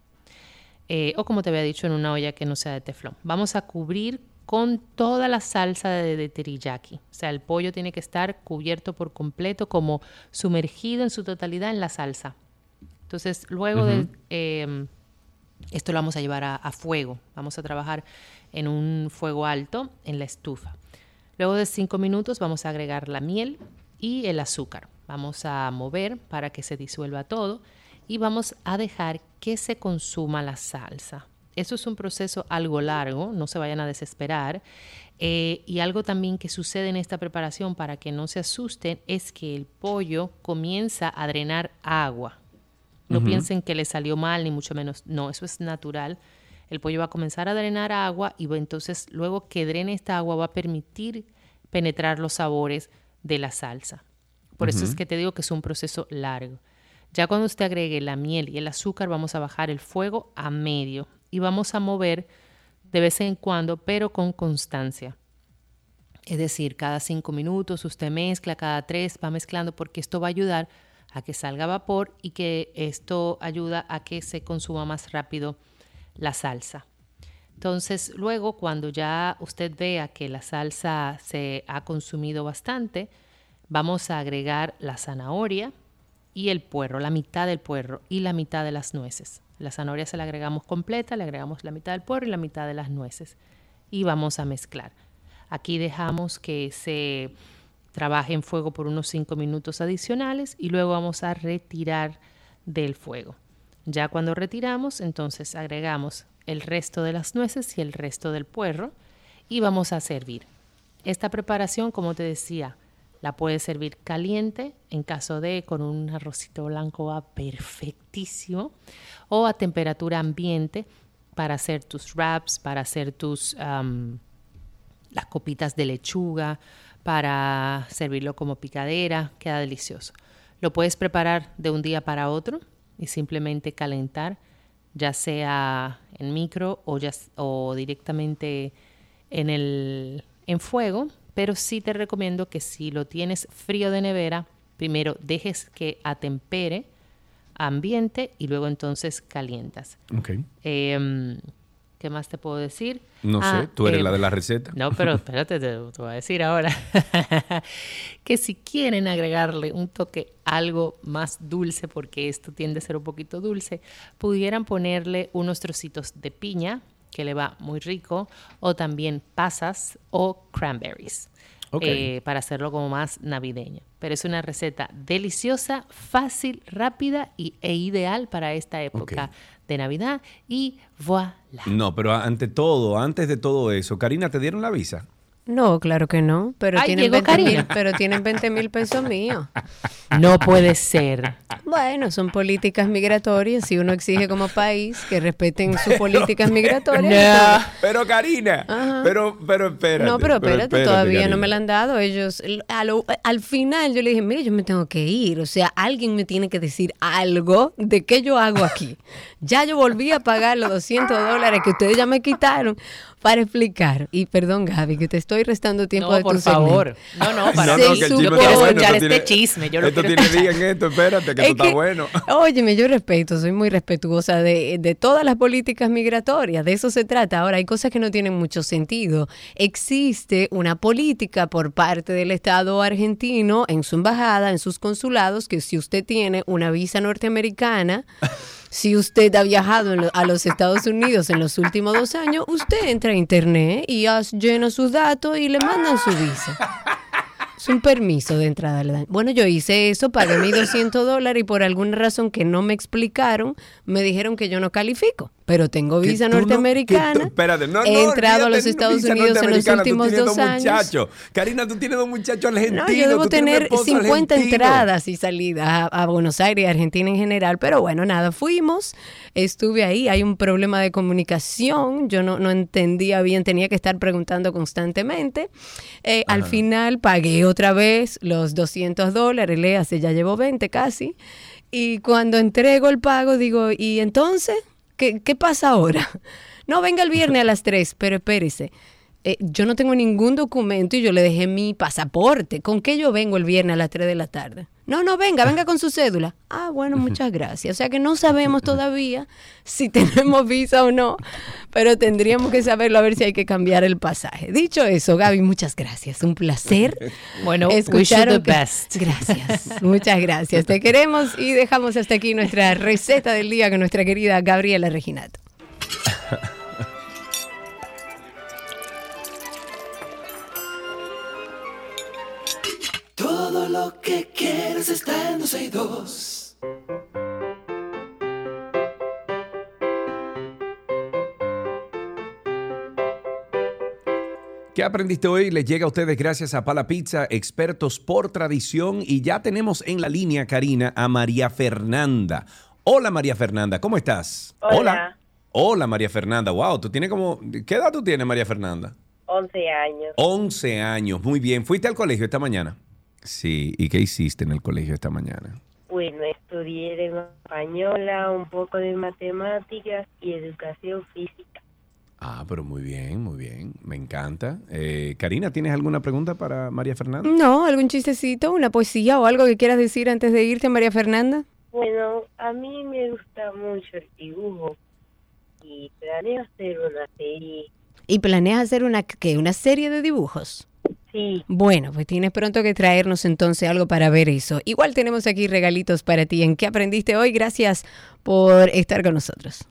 Eh, o como te había dicho, en una olla que no sea de teflón. Vamos a cubrir con toda la salsa de, teriyaki. O sea, el pollo tiene que estar cubierto por completo, como sumergido en su totalidad en la salsa. Entonces, luego de em, esto lo vamos a llevar a, fuego. Vamos a trabajar en un fuego alto en la estufa. Luego de cinco minutos vamos a agregar la miel, y el azúcar. Vamos a mover para que se disuelva todo y vamos a dejar que se consuma la salsa. Eso es un proceso algo largo, no se vayan a desesperar. Eh, y algo también que sucede en esta preparación para que no se asusten es que el pollo comienza a drenar agua. No piensen que le salió mal, ni mucho menos. No, eso es natural. El pollo va a comenzar a drenar agua y entonces luego que drene esta agua va a permitir penetrar los sabores de la salsa. Por eso es que te digo que es un proceso largo. Ya cuando usted agregue la miel y el azúcar, vamos a bajar el fuego a medio y vamos a mover de vez en cuando, pero con constancia. Es decir, cada cinco minutos usted mezcla, cada tres va mezclando porque esto va a ayudar a que salga vapor y que esto ayuda a que se consuma más rápido la salsa. Entonces, luego cuando ya usted vea que la salsa se ha consumido bastante, vamos a agregar la zanahoria y el puerro, la mitad del puerro y la mitad de las nueces. La zanahoria se la agregamos completa, le agregamos la mitad del puerro y la mitad de las nueces y vamos a mezclar. Aquí dejamos que se trabaje en fuego por unos 5 minutos adicionales y luego vamos a retirar del fuego. Ya cuando retiramos, entonces agregamos el resto de las nueces y el resto del puerro y vamos a servir. Esta preparación, como te decía, la puedes servir caliente, en caso de con un arrocito blanco va perfectísimo, o a temperatura ambiente para hacer tus wraps, para hacer tus las copitas de lechuga, para servirlo como picadera, queda delicioso. Lo puedes preparar de un día para otro y simplemente calentar ya sea en micro o, ya, o directamente en, el, en fuego, pero sí te recomiendo que si lo tienes frío de nevera, primero dejes que atempere ambiente y luego entonces calientas. Okay. Em, ¿Qué más te puedo decir? No sé, ah, tú eres la de la receta. No, pero espérate, te, voy a decir ahora que si quieren agregarle un toque algo más dulce, porque esto tiende a ser un poquito dulce, pudieran ponerle unos trocitos de piña que le va muy rico, o también pasas o cranberries. Eh, para hacerlo como más navideño. Pero es una receta deliciosa, fácil, rápida y, e ideal para esta época de Navidad. Y voilà. No, pero ante todo, antes de todo eso, Karina, ¿te dieron la visa? No, claro que no, pero, tienen, 20 mil, pero tienen 20 mil pesos míos. No puede ser. Bueno, son políticas migratorias y uno exige como país que respeten sus políticas migratorias. Pero Karina, pero, pero espérate. No, pero espérate, todavía no me la han dado. Ellos, al final yo le dije, mire, yo me tengo que ir. O sea, alguien me tiene que decir algo de qué yo hago aquí. Ya yo volví a pagar los 200 dólares que ustedes ya me quitaron para explicar. Y perdón, Gaby, que te estoy restando tiempo de por favor. No, no, para no, yo quiero escuchar este chisme. Yo esto tiene día en esto, espérate, que esto está bueno. Óyeme, yo respeto, soy muy respetuosa de, de todas las políticas migratorias, de eso se trata. Ahora, hay cosas que no tienen mucho sentido. Existe una política por parte del Estado argentino en su embajada, en sus consulados, que si usted tiene una visa norteamericana, si usted ha viajado a los Estados Unidos en los últimos dos años, usted entra a internet y llena sus datos y le mandan su visa. Es un permiso de entrada. Bueno, yo hice eso, pagué mis 200 dólares y por alguna razón que no me explicaron, me dijeron que yo no califico pero tengo visa norteamericana. espérate, no, He entrado a los Estados Unidos en los últimos dos, años. Karina, tú tienes dos muchachos argentinos. No, yo debo tener 50 entradas y salidas a, Buenos Aires y Argentina en general. Pero bueno, nada, fuimos, estuve ahí. Hay un problema de comunicación. Yo no, no entendía bien, tenía que estar preguntando constantemente. Eh, al final pagué otra vez los 200 dólares. Lea, se ya llevo 20 casi. Y cuando entrego el pago, digo, ¿y entonces? ¿Qué, ¿Qué pasa ahora? No, venga el viernes a las 3, pero espérese. Eh, yo no tengo ningún documento y yo le dejé mi pasaporte. ¿Con qué yo vengo el viernes a las 3 de la tarde? No, no, venga, venga con su cédula. Ah, bueno, muchas gracias. O sea que no sabemos todavía si tenemos visa o no, pero tendríamos que saberlo a ver si hay que cambiar el pasaje. Dicho eso, Gaby, muchas gracias. Un placer. Bueno, escuchar the best. Gracias, muchas gracias. Te queremos y dejamos hasta aquí nuestra receta del día con nuestra querida Gabriela Reginato. Todo lo que quieres está en dos ¿Qué aprendiste hoy? Les llega a ustedes gracias a Pala Pizza, expertos por tradición. Y ya tenemos en la línea, Karina, a María Fernanda. Hola, María Fernanda, ¿cómo estás? Hola. Hola, María Fernanda. Wow, tú tienes como. ¿Qué edad tú tienes, María Fernanda? 11 años. 11 años, muy bien. ¿Fuiste al colegio esta mañana? Sí, ¿y qué hiciste en el colegio esta mañana? Bueno, estudié de española, un poco de matemáticas y educación física. Ah, pero muy bien, muy bien. Me encanta. Eh, Karina, ¿tienes alguna pregunta para María Fernanda? No, algún chistecito, una poesía o algo que quieras decir antes de irte, María Fernanda. Bueno, a mí me gusta mucho el dibujo y planeo hacer una serie. ¿Y planeas hacer una, qué, una serie de dibujos? Bueno, pues tienes pronto que traernos entonces algo para ver eso. Igual tenemos aquí regalitos para ti. ¿En qué aprendiste hoy? Gracias por estar con nosotros.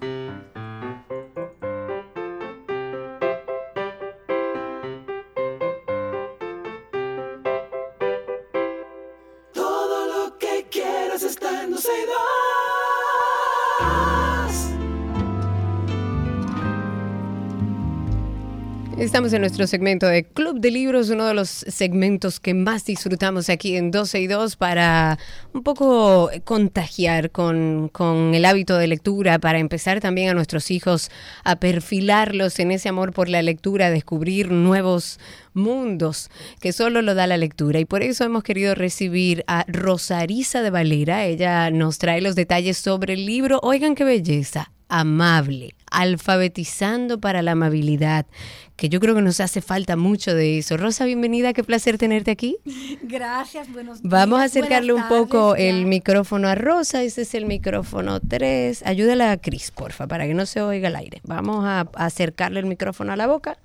Estamos en nuestro segmento de Club de Libros, uno de los segmentos que más disfrutamos aquí en 12 y 2 para un poco contagiar con, con, el hábito de lectura, para empezar también a nuestros hijos a perfilarlos en ese amor por la lectura, a descubrir nuevos mundos que solo lo da la lectura. Y por eso hemos querido recibir a Rosarisa de Valera. Ella nos trae los detalles sobre el libro. Oigan qué belleza, amable, alfabetizando para la amabilidad, que yo creo que nos hace falta mucho de eso. Rosa, bienvenida, qué placer tenerte aquí. Gracias, buenos días. Vamos a acercarle un poco el micrófono a Rosa, ese es el micrófono 3. Ayúdala a Cris, porfa, para que no se oiga el aire. Vamos a acercarle el micrófono a la boca.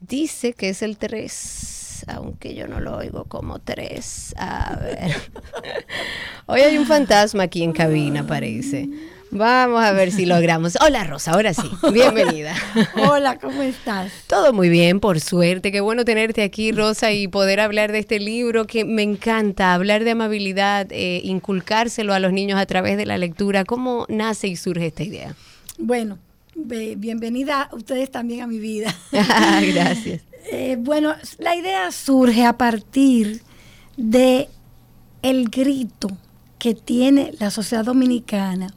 Dice que es el 3, aunque yo no lo oigo como 3. A ver. Hoy hay un fantasma aquí en cabina, parece. Vamos a ver si logramos. Hola Rosa, ahora sí. Bienvenida. Hola, ¿cómo estás? Todo muy bien, por suerte. Qué bueno tenerte aquí, Rosa, y poder hablar de este libro que me encanta, hablar de amabilidad, eh, inculcárselo a los niños a través de la lectura. ¿Cómo nace y surge esta idea? Bueno, bienvenida ustedes también a mi vida. Gracias. Eh, bueno, la idea surge a partir de el grito que tiene la sociedad dominicana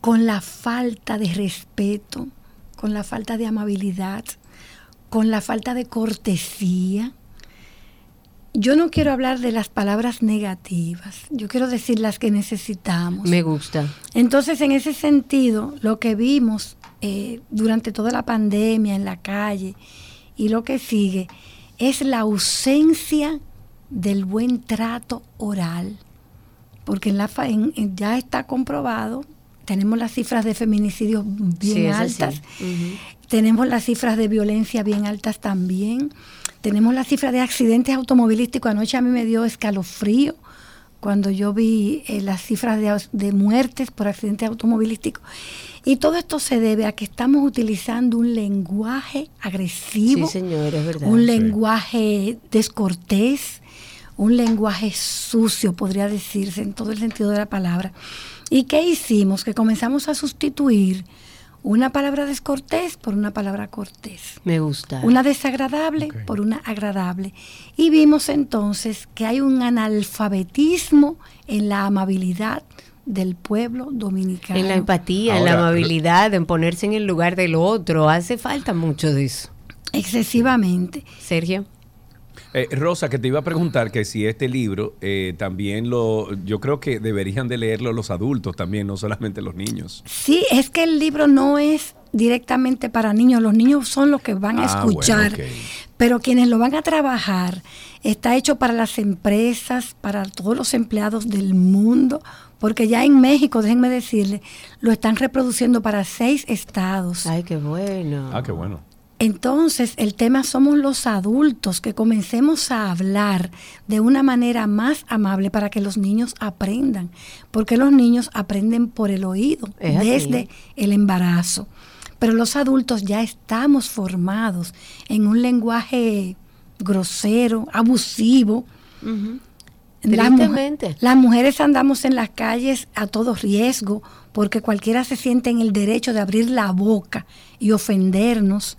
con la falta de respeto, con la falta de amabilidad, con la falta de cortesía. Yo no quiero hablar de las palabras negativas, yo quiero decir las que necesitamos. Me gusta. Entonces, en ese sentido, lo que vimos eh, durante toda la pandemia en la calle y lo que sigue es la ausencia del buen trato oral, porque en la, ya está comprobado tenemos las cifras de feminicidios bien altas, tenemos las cifras de violencia bien altas también, tenemos las cifras de accidentes automovilísticos. Anoche a mí me dio escalofrío cuando yo vi eh, las cifras de, de, muertes por accidentes automovilísticos. Y todo esto se debe a que estamos utilizando un lenguaje agresivo, un lenguaje descortés, un lenguaje sucio, podría decirse, en todo el sentido de la palabra. ¿Y qué hicimos? Que comenzamos a sustituir una palabra descortés por una palabra cortés. Me gusta. Una desagradable por una agradable. Y vimos entonces que hay un analfabetismo en la amabilidad del pueblo dominicano. En la empatía, en la amabilidad, en ponerse en el lugar del otro. Hace falta mucho de eso. Excesivamente. Sergio. Eh, Rosa, que te iba a preguntar que si este libro eh, también lo, yo creo que deberían de leerlo los adultos también, no solamente los niños. Sí, es que el libro no es directamente para niños, los niños son los que van a ah, escuchar, pero quienes lo van a trabajar está hecho para las empresas, para todos los empleados del mundo, porque ya en México, déjenme decirle, lo están reproduciendo para seis estados. Ay, qué bueno. Ah, qué bueno. Entonces, el tema somos los adultos que comencemos a hablar de una manera más amable para que los niños aprendan, porque los niños aprenden por el oído desde el embarazo. Pero los adultos ya estamos formados en un lenguaje grosero, abusivo. las, las mujeres andamos en las calles a todo riesgo porque cualquiera se siente en el derecho de abrir la boca y ofendernos.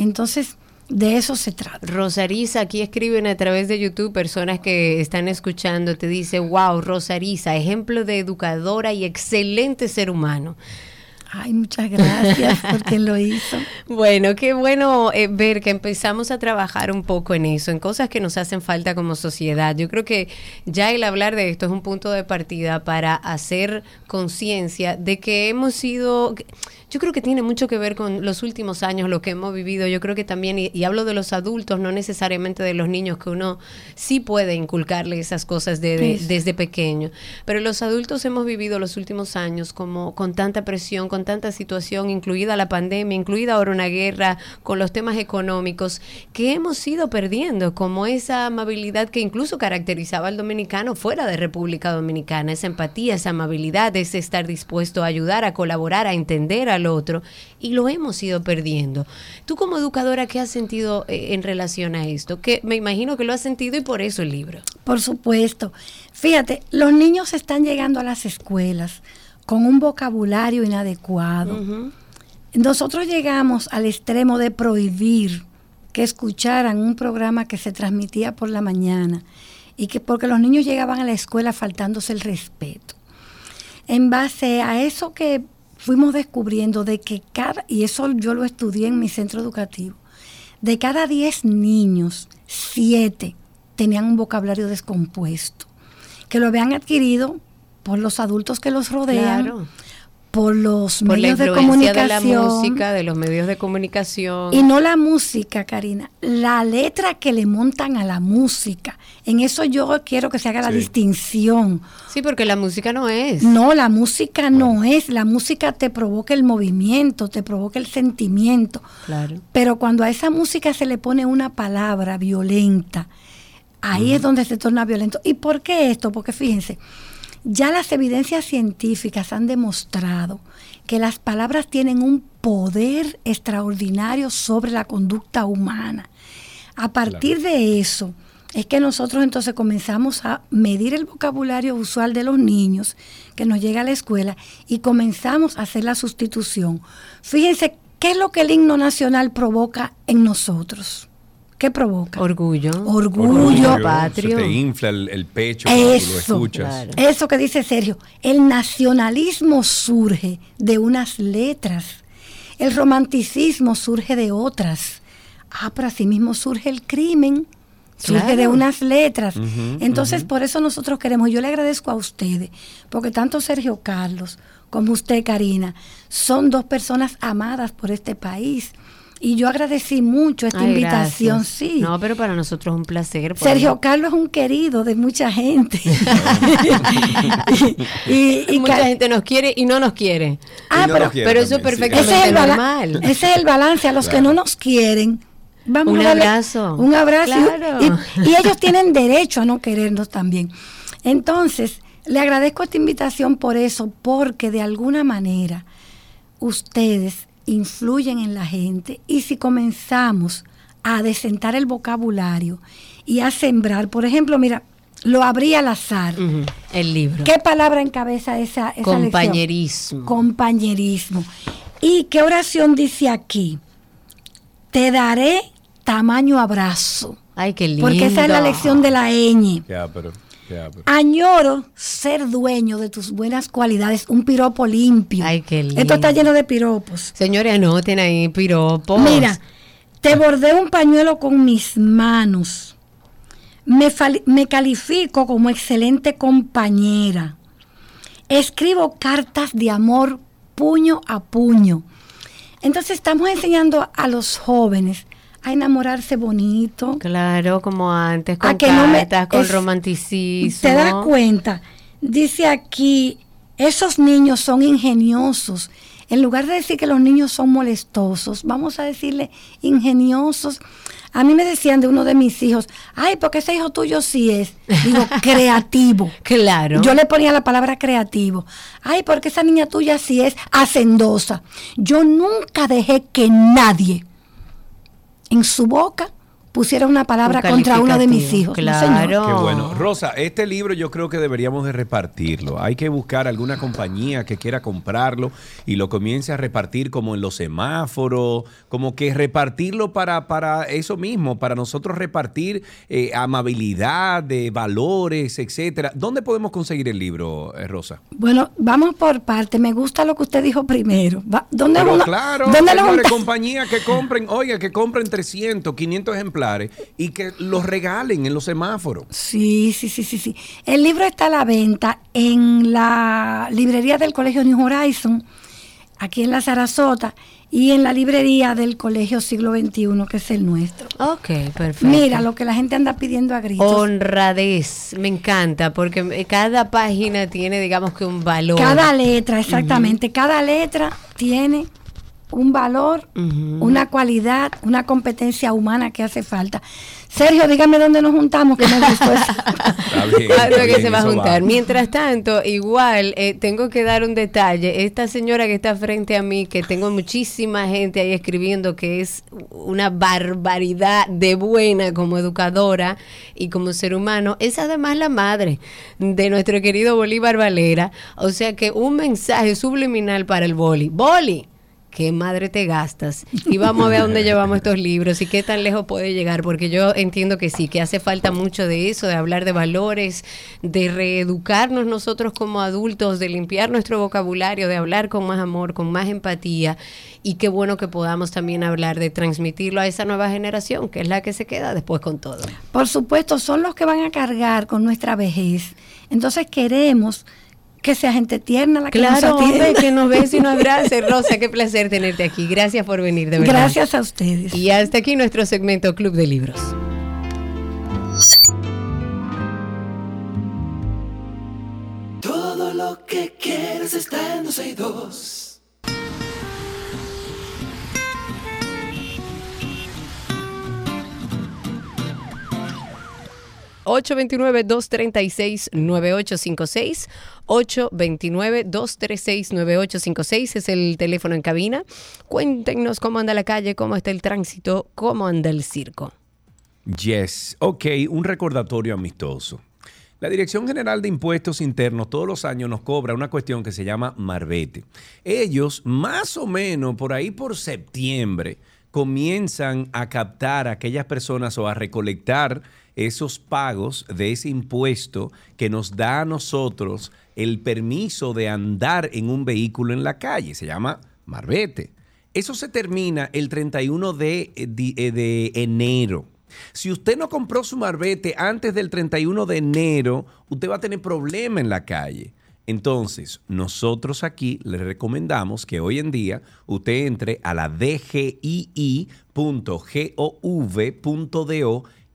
Entonces, de eso se trata. Rosarisa, aquí escriben a través de YouTube personas que están escuchando, te dice, wow, Rosarisa, ejemplo de educadora y excelente ser humano. Ay, muchas gracias por quien lo hizo. Bueno, qué bueno eh, ver que empezamos a trabajar un poco en eso, en cosas que nos hacen falta como sociedad. Yo creo que ya el hablar de esto es un punto de partida para hacer conciencia de que hemos sido yo creo que tiene mucho que ver con los últimos años, lo que hemos vivido. Yo creo que también, y, hablo de los adultos, no necesariamente de los niños, que uno sí puede inculcarle esas cosas desde pequeño. Pero los adultos hemos vivido los últimos años como con tanta presión, con tanta situación, incluida la pandemia, incluida ahora una guerra, con los temas económicos, que hemos ido perdiendo, como esa amabilidad que incluso caracterizaba al dominicano fuera de República Dominicana, esa empatía, esa amabilidad, ese estar dispuesto a ayudar, a colaborar, a entender a otro y lo hemos ido perdiendo. Tú como educadora, ¿qué has sentido eh, en relación a esto? Que me imagino que lo has sentido y por eso el libro. Por supuesto. Fíjate, los niños están llegando a las escuelas con un vocabulario inadecuado. Nosotros llegamos al extremo de prohibir que escucharan un programa que se transmitía por la mañana y que porque los niños llegaban a la escuela faltándose el respeto. En base a eso que fuimos descubriendo de que cada, y eso yo lo estudié en mi centro educativo, de cada 10 niños, 7 tenían un vocabulario descompuesto, que lo habían adquirido por los adultos que los rodean, por los medios de comunicación. De la música, de los medios de comunicación. Y no la música, Karina, la letra que le montan a la música. En eso yo quiero que se haga la distinción. Sí, porque la música no es. No, la música no es. La música te provoca el movimiento, te provoca el sentimiento. Claro. Pero cuando a esa música se le pone una palabra violenta, ahí es donde se torna violento. ¿Y por qué esto? Porque fíjense, Ya las evidencias científicas han demostrado que las palabras tienen un poder extraordinario sobre la conducta humana. A partir de eso, es que nosotros entonces comenzamos a medir el vocabulario usual de los niños que nos llega a la escuela y comenzamos a hacer la sustitución. Fíjense qué es lo que el himno nacional provoca en nosotros. ¿Qué provoca? Orgullo. Orgullo, patrio. Se te infla el, pecho eso, lo escuchas. Eso que dice Sergio. El nacionalismo surge de unas letras. El romanticismo surge de otras. Ah, pero asimismo surge el crimen. Surge de unas letras. Entonces, por eso nosotros queremos, yo le agradezco a ustedes, porque tanto Sergio Carlos como usted, Karina, son dos personas amadas por este país y yo agradecí mucho esta invitación, sí. No, pero para nosotros es un placer. Sergio Carlos es un querido de mucha gente. y, mucha gente nos quiere y no nos quiere. Ah, pero, eso es perfectamente normal. Ese es el balance. A los que no nos quieren, vamos un a darle abrazo. un abrazo. Y, y ellos tienen derecho a no querernos también. Entonces, le agradezco esta invitación por eso, porque de alguna manera ustedes influyen en la gente y si comenzamos a desentar el vocabulario y a sembrar, por ejemplo, mira, lo abrí al azar. El libro. ¿Qué palabra encabeza esa, esa Compañerismo. Compañerismo. ¿Y qué oración dice aquí? Te daré tamaño abrazo. Ay, qué lindo. Porque esa es la lección de la ñ. Ya, pero Añoro ser dueño de tus buenas cualidades, un piropo limpio. Ay, qué lindo. Esto está lleno de piropos. Señores, anoten ahí piropos. Mira, te bordé un pañuelo con mis manos. Me, me califico como excelente compañera. Escribo cartas de amor puño a puño. Entonces estamos enseñando a los jóvenes a enamorarse bonito. Claro, como antes, con que con romanticismo. ¿Te das cuenta? Dice aquí, esos niños son ingeniosos. En lugar de decir que los niños son molestosos, vamos a decirle ingeniosos. A mí me decían de uno de mis hijos, ay, porque ese hijo tuyo sí es, digo, creativo. Claro. Yo le ponía la palabra creativo. Ay, porque esa niña tuya sí es hacendosa. Yo nunca dejé que nadie en su boca pusiera una palabra contra uno de mis hijos. Claro. Qué bueno. Rosa, este libro yo creo que deberíamos de repartirlo. Hay que buscar alguna compañía que quiera comprarlo y lo comience a repartir como en los semáforos, como que repartirlo para, para eso mismo, para nosotros repartir eh, amabilidad, de valores, etcétera. ¿Dónde podemos conseguir el libro, eh, Rosa? Bueno, vamos por parte. Me gusta lo que usted dijo primero. ¿Dónde Pero claro, ¿dónde compañía que compren, oiga, que compren 300, 500 ejemplares y que los regalen en los semáforos. Sí, sí, sí, sí, sí. El libro está a la venta en la librería del Colegio New Horizon, aquí en la Sarasota, y en la librería del Colegio Siglo XXI, que es el nuestro. Ok, perfecto. Mira lo que la gente anda pidiendo a gritos. Honradez, me encanta, porque cada página tiene, digamos que un valor. Cada letra, exactamente, cada letra tiene un valor, una cualidad, una competencia humana que hace falta. Sergio, dígame dónde nos juntamos, que me gustó eso. que se va a juntar. Mientras tanto, igual eh, tengo que dar un detalle. Esta señora que está frente a mí, que tengo muchísima gente ahí escribiendo que es una barbaridad de buena como educadora y como ser humano, es además la madre de nuestro querido Bolívar Valera. O sea que un mensaje subliminal para el Boli. Boli, qué madre te gastas. Y vamos a ver a dónde llevamos estos libros y qué tan lejos puede llegar, porque yo entiendo que sí, que hace falta mucho de eso, de hablar de valores, de reeducarnos nosotros como adultos, de limpiar nuestro vocabulario, de hablar con más amor, con más empatía. Y qué bueno que podamos también hablar de transmitirlo a esa nueva generación, que es la que se queda después con todo. Por supuesto, son los que van a cargar con nuestra vejez. Entonces queremos que sea gente tierna la que claro, nos hombre, que nos ves y nos abrace. Rosa, qué placer tenerte aquí. Gracias por venir, de verdad. Gracias a ustedes. Y hasta aquí nuestro segmento Club de Libros. Todo lo que quieres está en 829-236-9856. 829-236-9856 es el teléfono en cabina. Cuéntenos cómo anda la calle, cómo está el tránsito, cómo anda el circo. Yes, ok, un recordatorio amistoso. La Dirección General de Impuestos Internos todos los años nos cobra una cuestión que se llama Marbete. Ellos, más o menos por ahí por septiembre, comienzan a captar a aquellas personas o a recolectar esos pagos de ese impuesto que nos da a nosotros el permiso de andar en un vehículo en la calle. Se llama Marbete. Eso se termina el 31 de, de, de enero. Si usted no compró su marbete antes del 31 de enero, usted va a tener problema en la calle. Entonces, nosotros aquí le recomendamos que hoy en día usted entre a la dgii.gov.do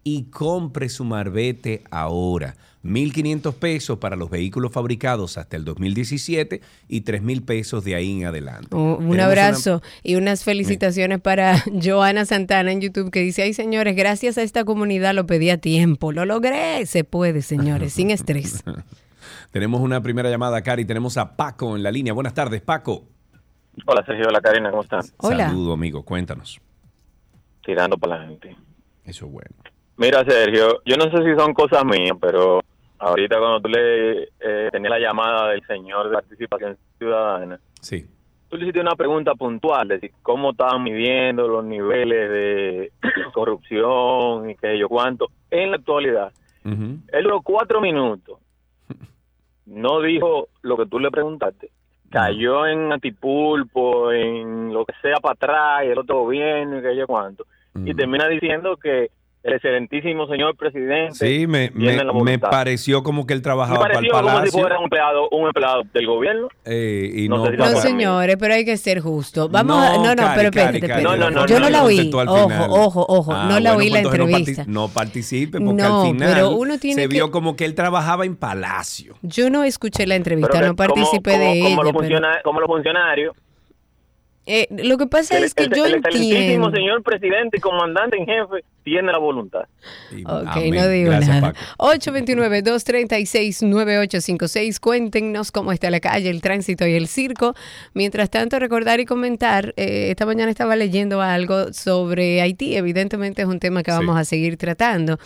y compre su marbete ahora. 1.500 pesos para los vehículos fabricados hasta el 2017 y 3.000 pesos de ahí en adelante. un abrazo y unas felicitaciones para Joana Santana en YouTube que dice, ay señores, gracias a esta comunidad lo pedí a tiempo, lo logré, se puede señores, sin estrés. tenemos una primera llamada, Cari, tenemos a Paco en la línea. Buenas tardes, Paco. Hola Sergio, hola Karina, ¿cómo están? Hola. Saludo amigo, cuéntanos. Tirando para la gente. Eso es bueno. Mira Sergio, yo no sé si son cosas mías, pero Ahorita cuando tú le eh, tenías la llamada del señor de participación ciudadana, sí. tú le hiciste una pregunta puntual, de cómo estaban midiendo los niveles de corrupción y qué yo cuánto. En la actualidad, él duró cuatro minutos, no dijo lo que tú le preguntaste, cayó en antipulpo, en lo que sea para atrás, y el otro gobierno y qué yo cuánto, y termina diciendo que excelentísimo señor presidente. Sí, me, me, pareció como que él trabajaba para el palacio. como si fuera un empleado, un empleado del gobierno. Eh, y no, no, señores, pero hay que ser justo. Vamos a, no, no, pero espérate, no, no, yo no, la oí. Ojo, ojo, ojo, ah, no la oí la entrevista. No, participe porque al final pero uno tiene se vio como que él trabajaba en palacio. Yo no escuché la entrevista, no participé de ella. Como los funcionarios eh, lo que pasa es que el, yo el, entiendo. señor presidente y comandante en jefe tiene la voluntad. Ok, no digo nada. 829-236-9856. Cuéntenos cómo está la calle, el tránsito y el circo. Mientras tanto, recordar y comentar. Eh, esta mañana estaba leyendo algo sobre Haití. Evidentemente es un tema que vamos a seguir tratando.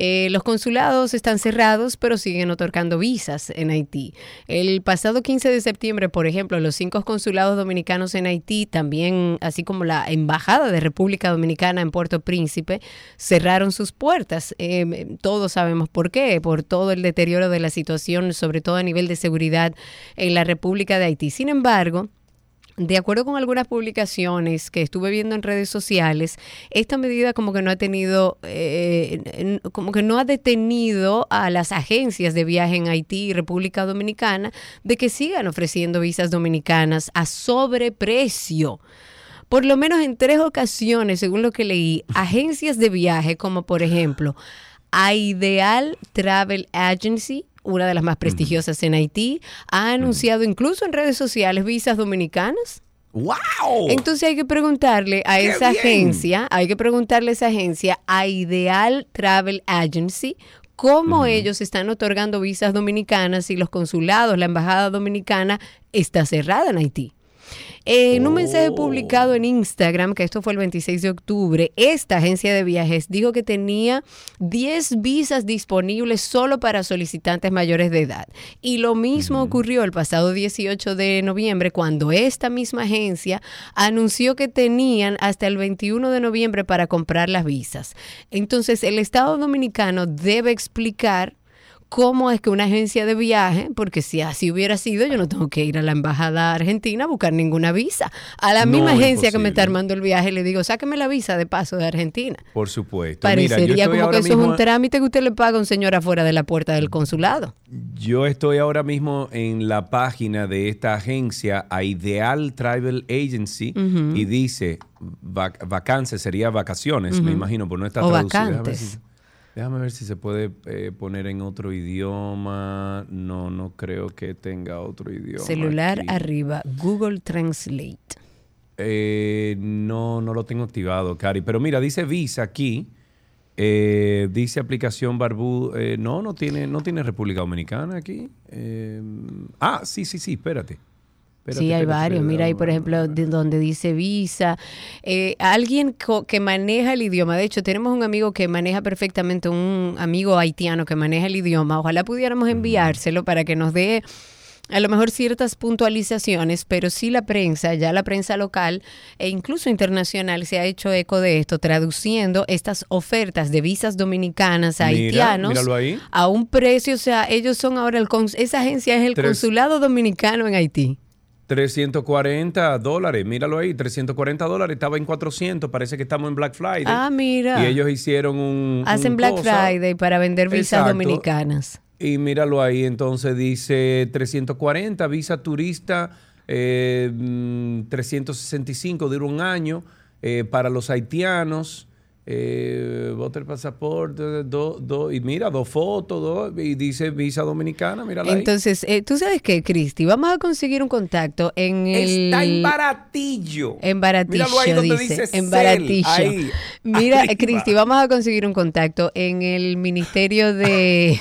Eh, los consulados están cerrados, pero siguen otorgando visas en Haití. El pasado 15 de septiembre, por ejemplo, los cinco consulados dominicanos en Haití, también así como la Embajada de República Dominicana en Puerto Príncipe, cerraron sus puertas. Eh, todos sabemos por qué, por todo el deterioro de la situación, sobre todo a nivel de seguridad en la República de Haití. Sin embargo, de acuerdo con algunas publicaciones que estuve viendo en redes sociales, esta medida como que no ha tenido, eh, como que no ha detenido a las agencias de viaje en Haití y República Dominicana de que sigan ofreciendo visas dominicanas a sobreprecio. Por lo menos en tres ocasiones, según lo que leí, agencias de viaje como por ejemplo Ideal Travel Agency, una de las más prestigiosas en Haití, ha anunciado incluso en redes sociales visas dominicanas. ¡Wow! Entonces hay que preguntarle a esa agencia, hay que preguntarle a esa agencia, a Ideal Travel Agency, cómo ellos están otorgando visas dominicanas y los consulados, la embajada dominicana está cerrada en Haití. En un mensaje publicado en Instagram, que esto fue el 26 de octubre, esta agencia de viajes dijo que tenía 10 visas disponibles solo para solicitantes mayores de edad. Y lo mismo ocurrió el pasado 18 de noviembre cuando esta misma agencia anunció que tenían hasta el 21 de noviembre para comprar las visas. Entonces, el Estado Dominicano debe explicar cómo es que una agencia de viaje, porque si así hubiera sido, yo no tengo que ir a la embajada argentina a buscar ninguna visa. A la misma agencia que me está armando el viaje le digo, sáqueme la visa de paso de Argentina. Por supuesto. Parecería como que eso es un trámite que usted le paga a un señor afuera de la puerta del consulado. Yo estoy ahora mismo en la página de esta agencia, a Ideal Travel Agency, y dice vacances, sería vacaciones, me imagino, por no estar o Vacantes. Déjame ver si se puede eh, poner en otro idioma. No, no creo que tenga otro idioma. Celular arriba, Google Translate. Eh, no, no lo tengo activado, Cari. Pero mira, dice Visa aquí. Eh, dice aplicación Barbu. Eh, no, no tiene, no tiene República Dominicana aquí. Ah, sí, sí, sí, espérate. Sí, hay varios. Mira ahí, por ejemplo, de donde dice visa. alguien que maneja el idioma. De hecho, tenemos un amigo que maneja perfectamente, un amigo haitiano que maneja el idioma. Ojalá pudiéramos enviárselo para que nos dé a lo mejor ciertas puntualizaciones, pero sí la prensa, ya la prensa local e incluso internacional se ha hecho eco de esto, traduciendo estas ofertas de visas dominicanas a haitianos a un precio, o sea, ellos son ahora el esa agencia es el consulado dominicano en Haití. 340 dólares, míralo ahí, 340 dólares, estaba en 400, parece que estamos en Black Friday. Ah, mira. Y ellos hicieron un... Hacen Black Friday para vender visas dominicanas. Y míralo ahí, entonces dice 340, visa turista, eh, 365, mm, dura un año, eh, para los haitianos. Eh, el pasaporte, do, y mira, dos fotos, y dice visa dominicana, mírala Entonces, eh, tú sabes qué, Cristi, vamos a conseguir un contacto en el... Está en Baratillo. En Baratillo, dice. en Baratillo. Mira, Cristi, vamos a conseguir un contacto en el Ministerio de...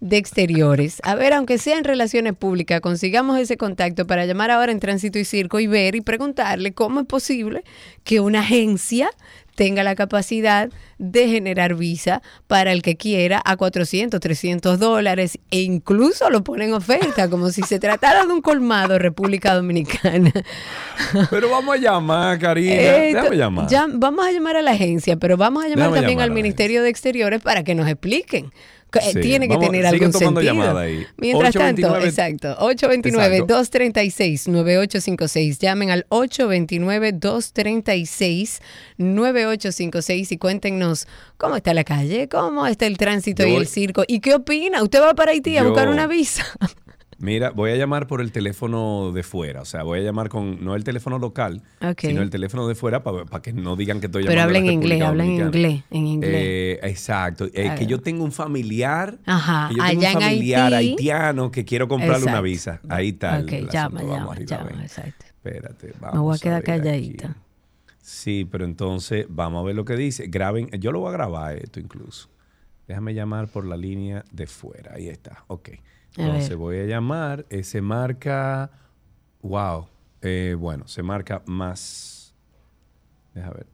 de Exteriores. A ver, aunque sea en relaciones públicas, consigamos ese contacto para llamar ahora en Tránsito y Circo y ver y preguntarle cómo es posible que una agencia tenga la capacidad de generar visa para el que quiera a 400, 300 dólares e incluso lo pone en oferta como si se tratara de un colmado República Dominicana. Pero vamos a llamar, Karina. Eh, llamar. vamos a llamar a la agencia, pero vamos a llamar también al Ministerio de Exteriores para que nos expliquen tiene que tener algún sentido. Ahí. Mientras tanto, exacto, 829-236-9856. Llamen al 829-236-9856 y cuéntenos cómo está la calle, cómo está el tránsito y el circo y qué opina. ¿Usted va para Haití a buscar una visa? Mira, voy a llamar por el teléfono de fuera. O sea, voy a llamar con, no el teléfono local, sino el teléfono de fuera para que no digan que estoy llamando. Pero hablen en inglés, hablen en inglés, en inglés. Eh, exacto. Eh, que yo tengo un familiar, Ajá. que yo tengo un familiar haitiano que quiero comprarle una visa. Ahí está. Ok, llama, llama, llama, exacto. Espérate, vamos Me voy a quedar calladita. Sí, pero entonces vamos a ver lo que dice. Graben, yo lo voy a grabar esto incluso. Déjame llamar por la línea de fuera. Ahí está. Ok. Entonces voy a llamar, eh, se marca, wow, eh, bueno, se marca más, déjame ver,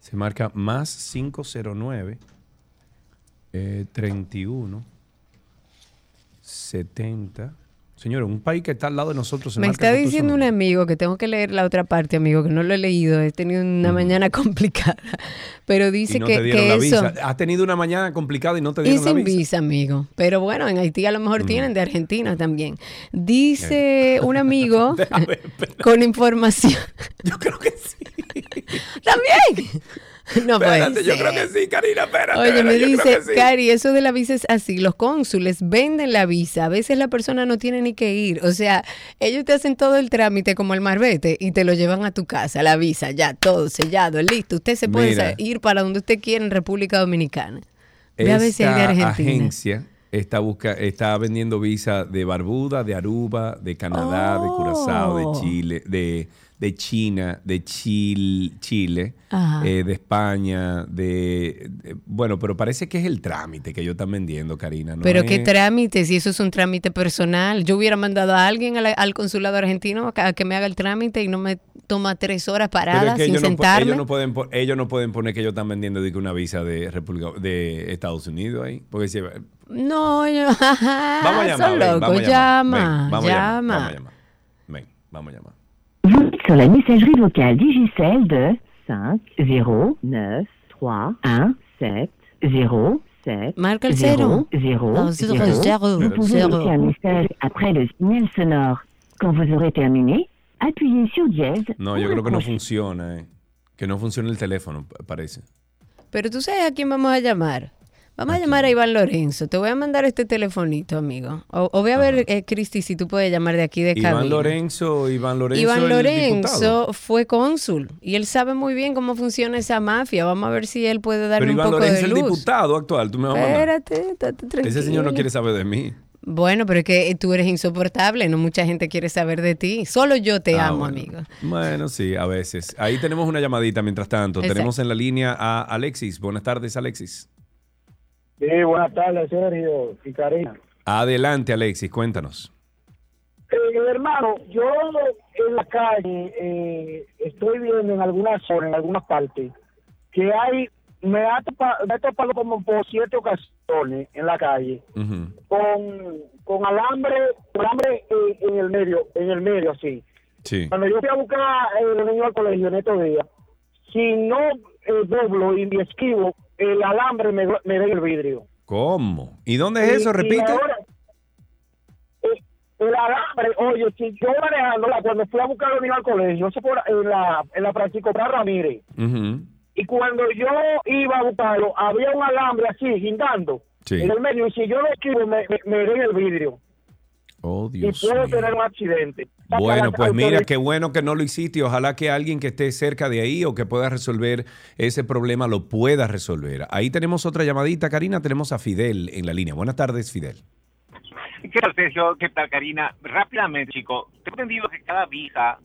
se marca más 509 eh, 31 70 Señor, un país que está al lado de nosotros. Me está diciendo un amigo que tengo que leer la otra parte, amigo, que no lo he leído. He tenido una mañana complicada. Pero dice que, que eso. Has tenido una mañana complicada y no te dieron y sin visa. amigo. Pero bueno, en Haití a lo mejor tienen, de Argentina también. Dice un amigo con información. Yo creo que sí. También. No espérate, yo creo que sí, Karina, espérate. Oye, me dice, Cari, eso de la visa es así. Los cónsules venden la visa. A veces la persona no tiene ni que ir. O sea, ellos te hacen todo el trámite como el marbete y te lo llevan a tu casa, la visa, ya, todo sellado, listo. Usted se puede ir para donde usted quiera en República Dominicana. Ve a ver si de Argentina. agencia está, busca, está vendiendo visa de Barbuda, de Aruba, de Canadá, de Curazao, de oh. Chile, de de China, de Chile, eh, de España, de, Bueno, pero parece que es el trámite que ellos están vendiendo, Karina. pero qué trámite, si eso es un trámite personal. Yo hubiera mandado a alguien al, consulado argentino a que me haga el trámite y no me toma tres horas paradas sin ellos sentarme. ellos, no pueden, ellos no pueden poner que ellos están vendiendo una visa de República de Estados Unidos ahí. Porque si, no, yo, vamos a llamar. Son locos, llama, llama. vamos a llamar. Ven, vamos a llamar. Vous êtes sur la messagerie vocale Digicel de 5 0 9 3 1 7 0 7 Marque le 0 0 0 Vous pouvez laisser un message après le signal sonore. Quand vous aurez terminé, appuyez sur dièse. No, yo creo que no funciona, eh. Que no funciona el teléfono, parece. Pero tú sabes a quién vamos a llamar. Vamos a llamar a Iván Lorenzo. Te voy a mandar este telefonito, amigo. O, voy a ver, eh, Cristi, si tú puedes llamar de aquí de cabina. Iván Lorenzo, Iván Lorenzo. Iván Lorenzo fue cónsul y él sabe muy bien cómo funciona esa mafia. Vamos a ver si él puede darle un poco de luz. Iván Lorenzo es el diputado actual. Tú me vas a mandar. Espérate, Ese señor no quiere saber de mí. Bueno, pero es que tú eres insoportable, no mucha gente quiere saber de ti. Solo yo te ah, amo, amigo. Bueno, sí, a veces. Ahí tenemos una llamadita mientras tanto. Tenemos en la línea a Alexis. Buenas tardes, Alexis. Sí, buenas tardes, Sergio y Karina. Adelante, Alexis, cuéntanos. Eh, hermano, yo en la calle eh, estoy viendo en algunas zonas, en algunas partes, que hay, me ha topado, como por siete ocasiones en la calle, con, con alambre, alambre eh, en el medio, en el medio así. Cuando yo fui a buscar a los niños al colegio en estos días, si no doblo y me esquivo, el alambre me, me da el vidrio. ¿Cómo? ¿Y dónde es eso? Repite el alambre, oye, si yo manejándola, cuando fui a buscar a al colegio, eso fue en la, en la Francisco Ramírez, y cuando yo iba a buscarlo, había un alambre así, guindando, en el medio, y si yo lo esquivo, me, me, el vidrio. Oh, Dios y puedo tener un accidente. Bueno, pues mira, qué bueno que no lo hiciste ojalá que alguien que esté cerca de ahí o que pueda resolver ese problema lo pueda resolver. Ahí tenemos otra llamadita, Karina, tenemos a Fidel en la línea. Buenas tardes, Fidel. ¿Qué tal, Sergio? ¿Qué tal, Karina? Rápidamente, chico, tengo entendido que cada visa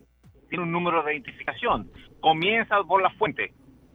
tiene un número de identificación. Comienza por la fuente,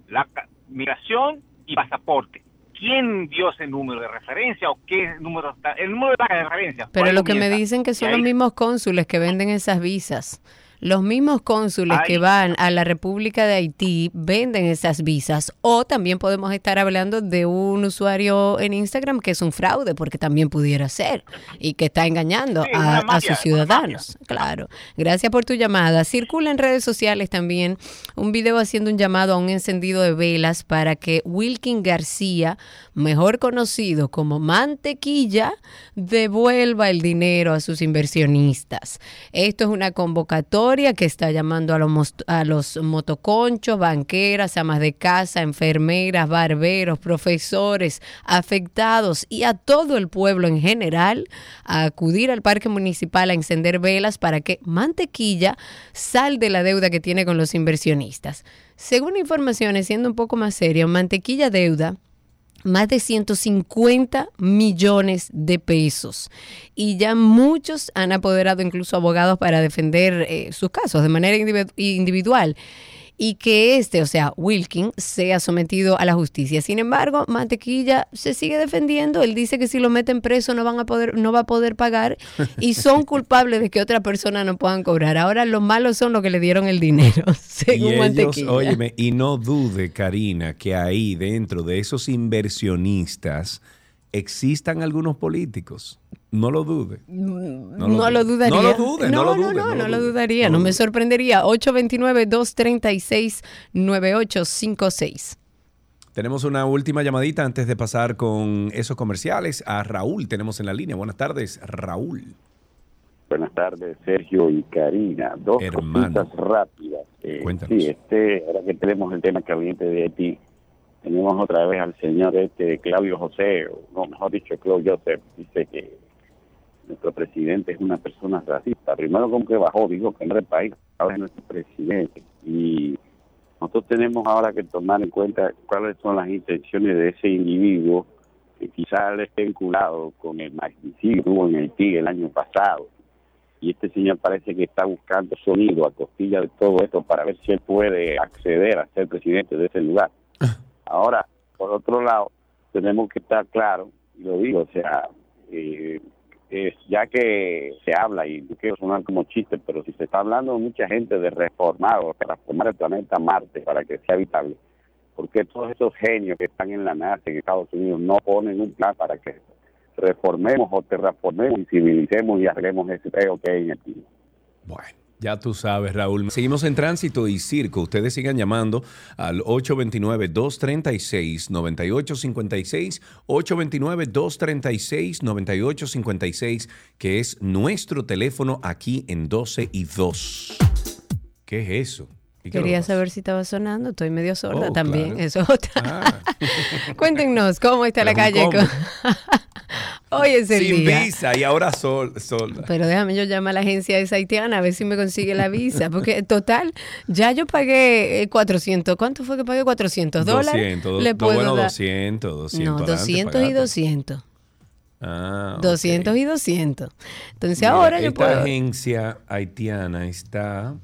la migración y pasaporte. ¿Quién dio ese número de referencia o qué número está? El número de referencia. Pero lo que me dicen que son los mismos cónsules que venden esas visas. Los mismos cónsules que van a la República de Haití venden esas visas o también podemos estar hablando de un usuario en Instagram que es un fraude porque también pudiera ser y que está engañando a, sus ciudadanos. Claro. Gracias por tu llamada. Circula en redes sociales también un video haciendo un llamado a un encendido de velas para que Wilkin García, mejor conocido como Mantequilla, devuelva el dinero a sus inversionistas. Esto es una convocatoria que está llamando a los, a los motoconchos, banqueras, amas de casa, enfermeras, barberos, profesores, afectados y a todo el pueblo en general a acudir al parque municipal a encender velas para que Mantequilla sal de la deuda que tiene con los inversionistas. Según informaciones, siendo un poco más serio, Mantequilla Deuda más de 150 millones de pesos. Y ya muchos han apoderado incluso abogados para defender eh, sus casos de manera individual y que este, o sea, Wilkin, sea sometido a la justicia. Sin embargo, Mantequilla se sigue defendiendo. Él dice que si lo meten preso no van a poder, no va a poder pagar y son culpables de que otra persona no puedan cobrar. Ahora los malos son los que le dieron el dinero, según y Mantequilla. óyeme, y no dude, Karina, que ahí dentro de esos inversionistas existan algunos políticos. No lo dude. No, lo, dudaría. No lo dude, no, lo dude. No, no, lo dudaría, no, me sorprendería. 829-236-9856. Tenemos una última llamadita antes de pasar con esos comerciales. A Raúl tenemos en la línea. Buenas tardes, Raúl. Buenas tardes, Sergio y Karina. Dos cosas rápidas. Eh, sí, este, ahora que tenemos el tema caliente de ti tenemos otra vez al señor este Claudio José, o no, mejor dicho, Claudio José, dice que nuestro presidente es una persona racista. Primero como que bajó, dijo que en el país ahora es nuestro presidente. Y nosotros tenemos ahora que tomar en cuenta cuáles son las intenciones de ese individuo que quizás le esté vinculado con el magnicidio hubo en Haití el año pasado. Y este señor parece que está buscando sonido a costilla de todo esto para ver si él puede acceder a ser presidente de ese lugar. Ahora, por otro lado, tenemos que estar claros, y lo digo, o sea, eh, ya que se habla, y no quiero sonar como chiste, pero si se está hablando mucha gente de reformar o transformar el planeta Marte para que sea habitable, porque todos esos genios que están en la NASA en Estados Unidos no ponen un plan para que reformemos o terraformemos y civilicemos y arreglemos ese peo que hay en el tiempo? Bueno. Ya tú sabes, Raúl. Seguimos en tránsito y circo. Ustedes sigan llamando al 829-236-9856, 829-236-9856, que es nuestro teléfono aquí en 12 y 2. ¿Qué es eso? Quería saber si estaba sonando, estoy medio sorda oh, también, eso es otra. Ah. Cuéntenos, ¿cómo está la calle? Hoy es el Sin visa y ahora sol, sol. Pero déjame yo llamar a la agencia de haitiana a ver si me consigue la visa. Porque total, ya yo pagué 400. Eh, ¿Cuánto fue que pagué? 400 dólares. 200. Le puedo bueno, 200, 200. No, 200 y 200. Ah, 200 y 200. Entonces ahora yo puedo... Esta agencia haitiana está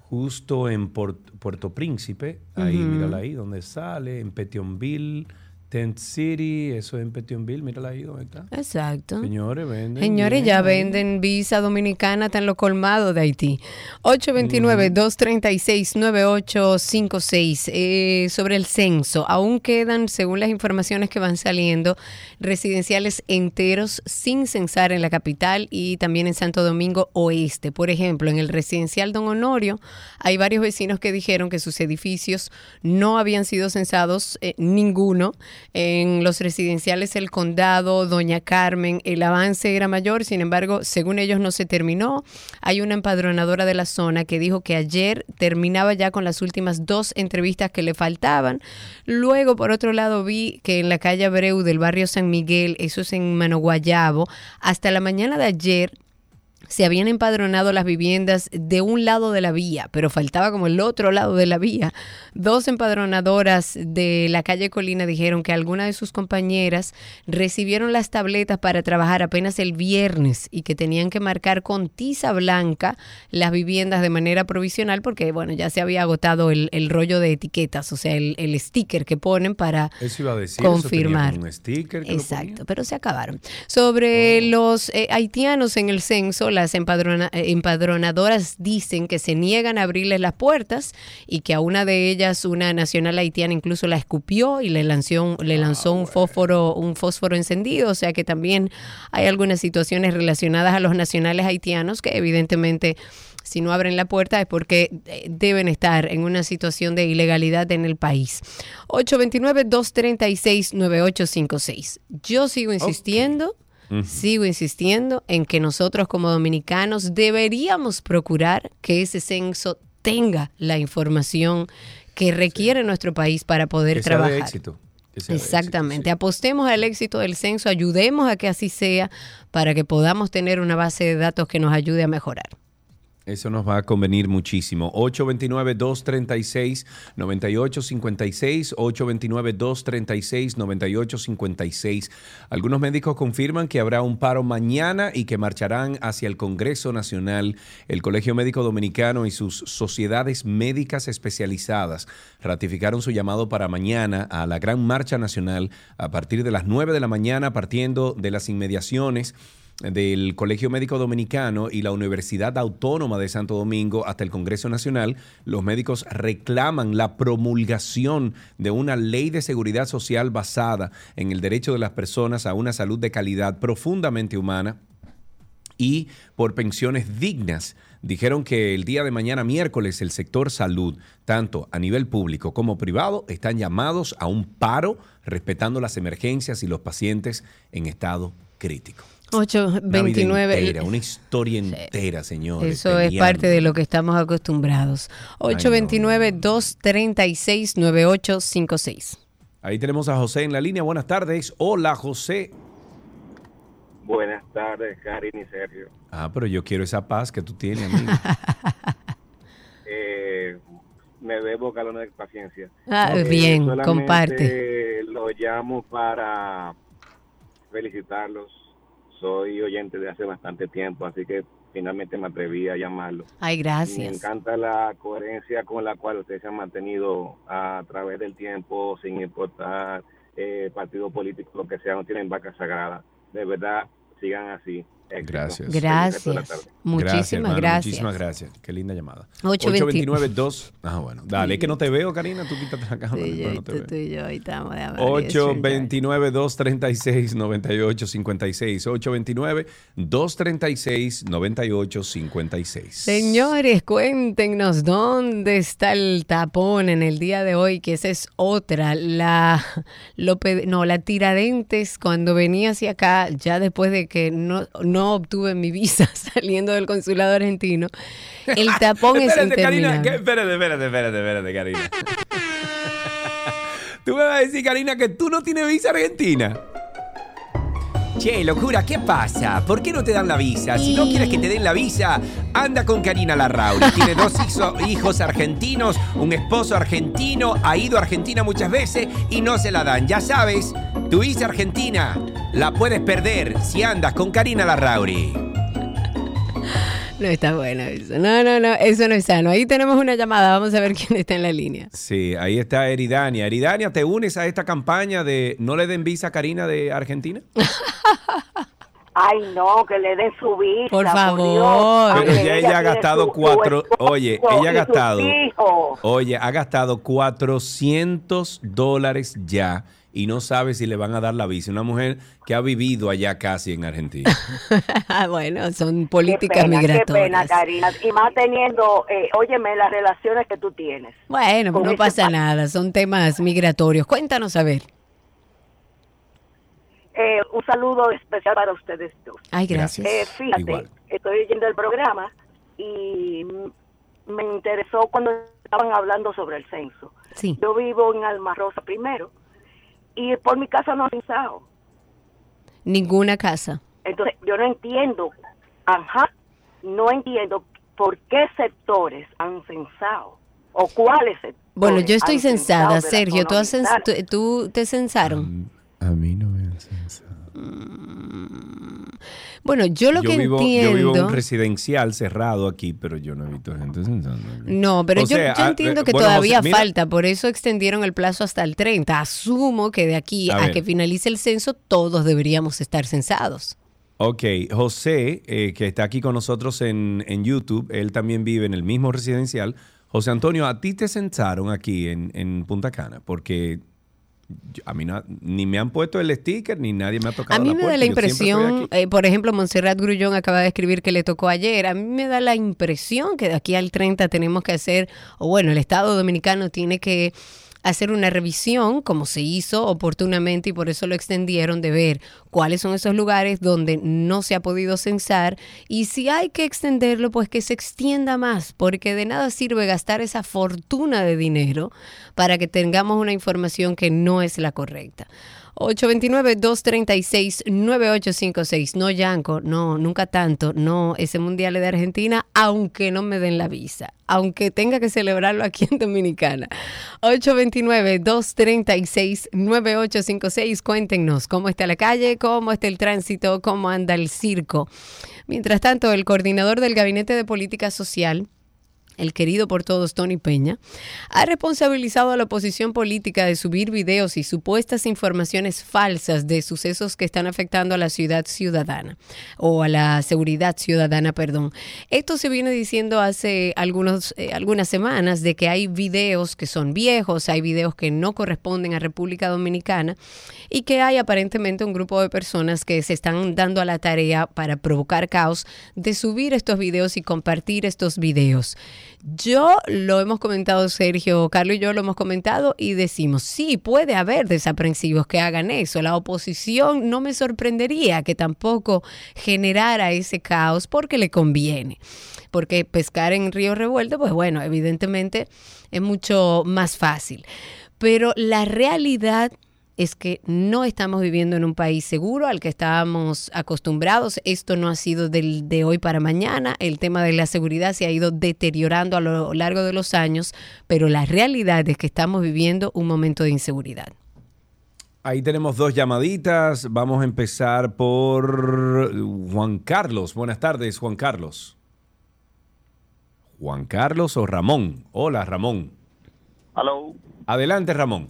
justo en Puerto Príncipe, ahí, mírala ahí, donde sale, en Petionville Tent City, eso es en Petionville, mírala ahí donde está. Exacto. Señores, venden. Señores, ya venden visa dominicana, está en lo colmado de Haití. 829-236-9856. Eh, sobre el censo, aún quedan, según las informaciones que van saliendo, residenciales enteros sin censar en la capital y también en Santo Domingo Oeste. Por ejemplo, en el residencial Don Honorio, hay varios vecinos que dijeron que sus edificios no habían sido censados, eh, ninguno en los residenciales El Condado, Doña Carmen, el avance era mayor, sin embargo, según ellos no se terminó. Hay una empadronadora de la zona que dijo que ayer terminaba ya con las últimas dos entrevistas que le faltaban. Luego, por otro lado, vi que en la calle Abreu del barrio San Miguel, eso es en Manoguayabo, hasta la mañana de ayer se habían empadronado las viviendas de un lado de la vía, pero faltaba como el otro lado de la vía. Dos empadronadoras de la calle Colina dijeron que algunas de sus compañeras recibieron las tabletas para trabajar apenas el viernes y que tenían que marcar con tiza blanca las viviendas de manera provisional porque, bueno, ya se había agotado el, rollo de etiquetas, o sea, el, sticker que ponen para confirmar. un sticker Exacto, pero se acabaron. Sobre oh. los eh, haitianos en el censo, las empadronadoras dicen que se niegan a abrirles las puertas y que a una de ellas, una nacional haitiana, incluso la escupió y le lanzó, le lanzó un fósforo, un fósforo encendido. O sea que también hay algunas situaciones relacionadas a los nacionales haitianos que evidentemente si no abren la puerta es porque eh, deben estar en una situación de ilegalidad en el país. 829-236-9856. Yo sigo insistiendo Sigo insistiendo en que nosotros como dominicanos deberíamos procurar que ese censo tenga la información que requiere nuestro país para poder trabajar. éxito. Exactamente. Apostemos al éxito del censo, ayudemos a que así sea para que podamos tener una base de datos que nos ayude a mejorar. Eso nos va a convenir muchísimo. 829-236-9856, 829-236-9856. Algunos médicos confirman que habrá un paro mañana y que marcharán hacia el Congreso Nacional. El Colegio Médico Dominicano y sus sociedades médicas especializadas ratificaron su llamado para mañana a la Gran Marcha Nacional a partir de las 9 de la mañana, partiendo de las inmediaciones del Colegio Médico Dominicano y la Universidad Autónoma de Santo Domingo hasta el Congreso Nacional, los médicos reclaman la promulgación de una ley de seguridad social basada en el derecho de las personas a una salud de calidad profundamente humana y por pensiones dignas. Dijeron que el día de mañana miércoles el sector salud, tanto a nivel público como privado, están llamados a un paro respetando las emergencias y los pacientes en estado crítico. 829. Una, historia entera, señor. Eso es parte de lo que estamos acostumbrados. 829-236-9856. Ahí tenemos a José en la línea. Buenas tardes. Hola, José. Buenas tardes, Karin y Sergio. Ah, pero yo quiero esa paz que tú tienes, amigo. eh, me debo galones de paciencia. Ah, bien, comparte. Lo llamo para felicitarlos soy oyente de hace bastante tiempo, así que finalmente me atreví a llamarlo. Ay, gracias. me encanta la coherencia con la cual ustedes se han mantenido a través del tiempo, sin importar eh, partido político, lo que sea, no tienen vaca sagrada. De verdad, sigan así. Gracias. Gracias. Muchísimas gracias. Muchísimas gracias. Qué linda llamada. 829-2. Ah, bueno. Dale, es que no te veo, Karina. Tú quítate la cámara. Sí, no te tú, y yo ahí estamos. 829-236-9856. 829-236-9856. Señores, cuéntenos dónde está el tapón en el día de hoy, que esa es otra. La, no, la tiradentes cuando venía hacia acá, ya después de que no no obtuve mi visa saliendo del consulado argentino. El tapón es interminable. Karina, espérate, espérate, espérate, espérate, Karina. tú me vas a decir, Karina, que tú no tienes visa argentina. Che, locura, ¿qué pasa? ¿Por qué no te dan la visa? Si no quieres que te den la visa, anda con Karina Larrauri. Tiene dos hijos argentinos, un esposo argentino, ha ido a Argentina muchas veces y no se la dan. Ya sabes, tu visa argentina la puedes perder si andas con Karina Larrauri. No está bueno eso. No, no, no, eso no es sano. Ahí tenemos una llamada, vamos a ver quién está en la línea. Sí, ahí está Eridania. Eridania, ¿te unes a esta campaña de no le den visa a Karina de Argentina? Ay, no, que le den su visa. Por favor. Pero ya ella, ha gastado cuatro. oye, ella ha gastado. Oye, ha gastado 400 dólares ya y no sabe si le van a dar la visa. Una mujer que ha vivido allá casi en Argentina. bueno, son políticas migratorias. Qué pena, Karina. Y más teniendo, eh, óyeme, las relaciones que tú tienes. Bueno, no este pasa nada, son temas migratorios. Cuéntanos a ver. Eh, un saludo especial para ustedes dos. Ay, gracias. Eh, fíjate, estoy oyendo el programa y me interesó cuando estaban hablando sobre el censo. Sí. Yo vivo en Alma Rosa primero y por mi casa no han censado. Ninguna casa. Entonces, yo no entiendo, ajá, no entiendo por qué sectores han censado o cuáles sectores. Bueno, yo estoy censada, Sergio. ¿Tú, ¿Tú, te censaron? A, mí no me han censado. Bueno, yo lo que entiendo. Yo vivo en un residencial cerrado aquí, pero yo no he visto gente censando. No, pero yo, ah, entiendo eh, que todavía falta, por eso extendieron el plazo hasta el 30. Asumo que de aquí a, que finalice el censo, todos deberíamos estar censados. Ok, José, eh, que está aquí con nosotros en, en, YouTube, él también vive en el mismo residencial. José Antonio, a ti te censaron aquí en, en Punta Cana, porque a mí ni me han puesto el sticker ni nadie me ha tocado. A mí me da la impresión, eh, por ejemplo, Montserrat Grullón acaba de escribir que le tocó ayer. A mí me da la impresión que de aquí al 30 tenemos que hacer, o bueno, el Estado Dominicano tiene que hacer una revisión, como se hizo oportunamente y por eso lo extendieron, de ver cuáles son esos lugares donde no se ha podido censar y si hay que extenderlo, pues que se extienda más, porque de nada sirve gastar esa fortuna de dinero para que tengamos una información que no es la correcta. 829-236-9856. No, Yanko, no, nunca tanto. No, ese mundial de Argentina, aunque no me den la visa. Aunque tenga que celebrarlo aquí en Dominicana. 829-236-9856. Cuéntenos cómo está la calle, cómo está el tránsito, cómo anda el circo. Mientras tanto, el coordinador del Gabinete de Política Social, el querido por todos Tony Peña, ha responsabilizado a la oposición política de subir videos y supuestas informaciones falsas de sucesos que están afectando a la ciudad ciudadana o a la seguridad ciudadana, perdón. Esto se viene diciendo hace eh, algunas semanas de que hay videos que son viejos, hay videos que no corresponden a República Dominicana y que hay aparentemente un grupo de personas que se están dando a la tarea para provocar caos de subir estos videos y compartir estos videos. Yo lo hemos comentado, Sergio, Carlos y yo lo hemos comentado y decimos, sí, puede haber desaprensivos que hagan eso. La oposición no me sorprendería que tampoco generara ese caos porque le conviene. Porque pescar en río revuelto, pues bueno, evidentemente es mucho más fácil. Pero la realidad es que no estamos viviendo en un país seguro al que estábamos acostumbrados. Esto no ha sido del, de hoy para mañana. El tema de la seguridad se ha ido deteriorando a lo largo de los años, pero la realidad es que estamos viviendo un momento de inseguridad. Ahí tenemos dos llamaditas. Vamos a empezar por Juan Carlos. Buenas tardes, Juan Carlos. Juan Carlos o Ramón. Hola, Ramón. Hello. Adelante, Ramón.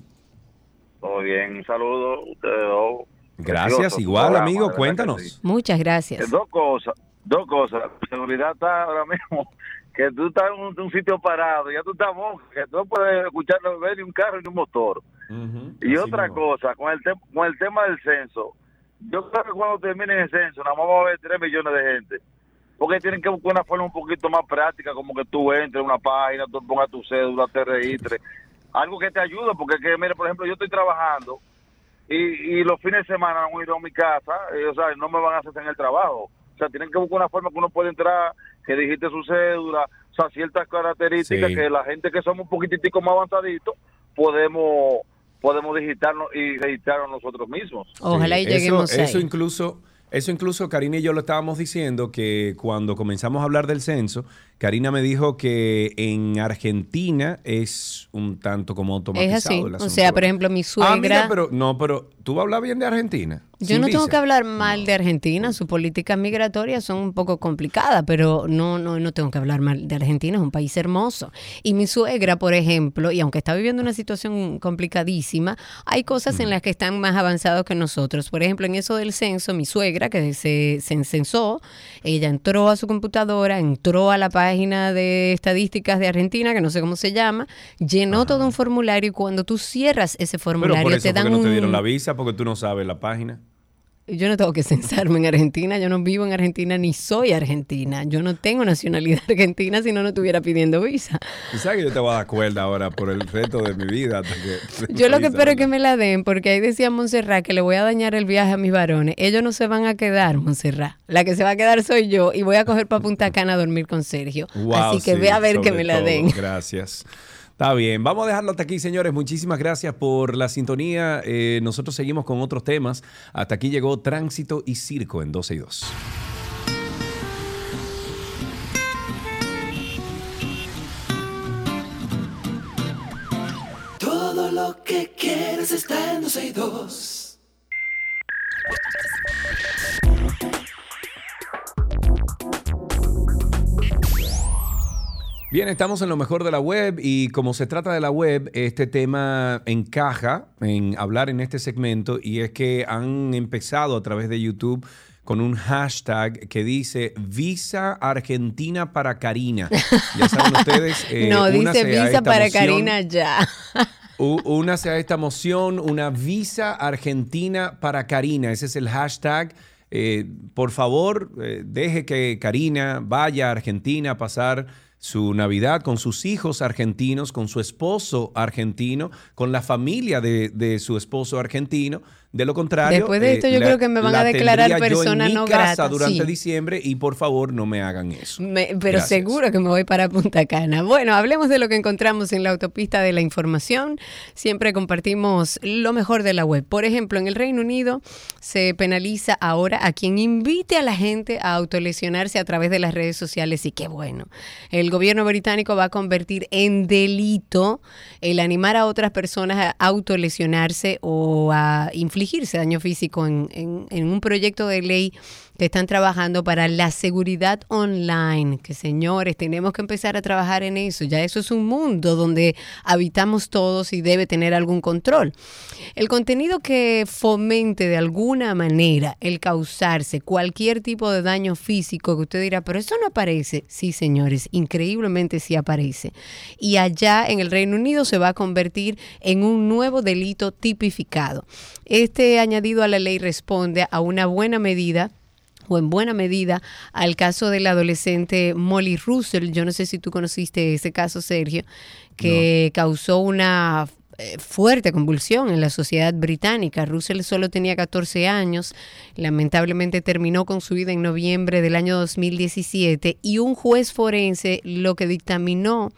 Todo bien, un saludo ustedes dos. Gracias, igual amigo, cuéntanos. Muchas gracias. Eh, dos cosas, dos cosas. La seguridad está ahora mismo que tú estás en un, sitio parado, ya tú estás que tú no puedes escuchar ni un carro ni un motor. y otra cosa, con el, con el tema del censo, yo creo que cuando termine el censo, nada más va a haber 3 millones de gente. Porque tienen que buscar una forma un poquito más práctica, como que tú entres en una página, tú pongas tu cédula, te registres algo que te ayude, porque que, mire, por ejemplo, yo estoy trabajando y, y los fines de semana no voy a ir a mi casa, y, o sea, no me van a hacer en el trabajo. O sea, tienen que buscar una forma que uno pueda entrar, que dijiste su cédula, o sea, ciertas características que la gente que somos un poquitico más avanzaditos podemos podemos digitarnos y registrarnos nosotros mismos. Ojalá y lleguemos eso, Eso incluso eso incluso Karina y yo lo estábamos diciendo que cuando comenzamos a hablar del censo, Karina me dijo que en Argentina es un tanto como automatizado. Es así. o sea, por ejemplo, mi suegra... Ah, pero no, pero tú hablas bien de Argentina. Yo no tengo que hablar mal de Argentina, sus políticas migratorias son un poco complicadas, pero no, no, no tengo que hablar mal de Argentina, es un país hermoso. Y mi suegra, por ejemplo, y aunque está viviendo una situación complicadísima, hay cosas en las que están más avanzados que nosotros. Por ejemplo, en eso del censo, mi suegra, que se, se censó, ella entró a su computadora, entró a la página de estadísticas de Argentina, que no sé cómo se llama, llenó todo un formulario y cuando tú cierras ese formulario te dan no te dieron la visa porque tú no sabes la página. Yo no tengo que censarme en Argentina, yo no vivo en Argentina ni soy argentina. Yo no tengo nacionalidad argentina si no, no estuviera pidiendo visa. sabes que yo te voy a dar cuerda ahora por el resto de mi vida? yo lo que espero es que me la den, porque ahí decía Montserrat que le voy a dañar el viaje a mis varones. Ellos no se van a quedar, Montserrat. La que se va a quedar soy yo y voy a coger para Punta Cana a dormir con Sergio. Así que ve a ver que me la den. Gracias. Está bien, vamos a dejarlo hasta aquí, señores. Muchísimas gracias por la sintonía. Eh, nosotros seguimos con otros temas. Hasta aquí llegó Tránsito y Circo en 12 y 2. Todo lo que quieres está en 12 y 2. Bien, estamos en lo mejor de la web y como se trata de la web, este tema encaja en hablar en este segmento y es que han empezado a través de YouTube con un hashtag que dice Visa Argentina para Karina. Ya saben ustedes. Eh, no, dice Visa para Karina ya. una sea esta moción, una Visa Argentina para Karina. Ese es el hashtag. Eh, por favor, eh, deje que Karina vaya a Argentina a pasar su Navidad con sus hijos argentinos, con su esposo argentino, con la familia de, de su esposo argentino de lo contrario, después de esto yo eh, creo que me van a declarar persona no grata durante diciembre y por favor no me hagan eso. pero seguro que me voy para Punta Cana. Bueno, hablemos de lo que encontramos en la autopista de la información. Siempre compartimos lo mejor de la web. Por ejemplo, en el Reino Unido se penaliza ahora a quien invite a la gente a autolesionarse a través de las redes sociales y qué bueno. El gobierno británico va a convertir en delito el animar a otras personas a autolesionarse o a infligir daño físico en, en un proyecto de ley que están trabajando para la seguridad online, que señores, tenemos que empezar a trabajar en eso. Ya eso es un mundo donde habitamos todos y debe tener algún control. El contenido que fomente de alguna manera el causarse cualquier tipo de daño físico que usted dirá, pero eso no aparece. Sí, señores, increíblemente sí aparece. Y allá en el Reino Unido se va a convertir en un nuevo delito tipificado. Este añadido a la ley responde a una buena medida o en buena medida al caso del adolescente Molly Russell. Yo no sé si tú conociste ese caso, Sergio, que causó una eh, fuerte convulsión en la sociedad británica. Russell solo tenía 14 años, lamentablemente terminó con su vida en noviembre del año 2017 y un juez forense lo que dictaminó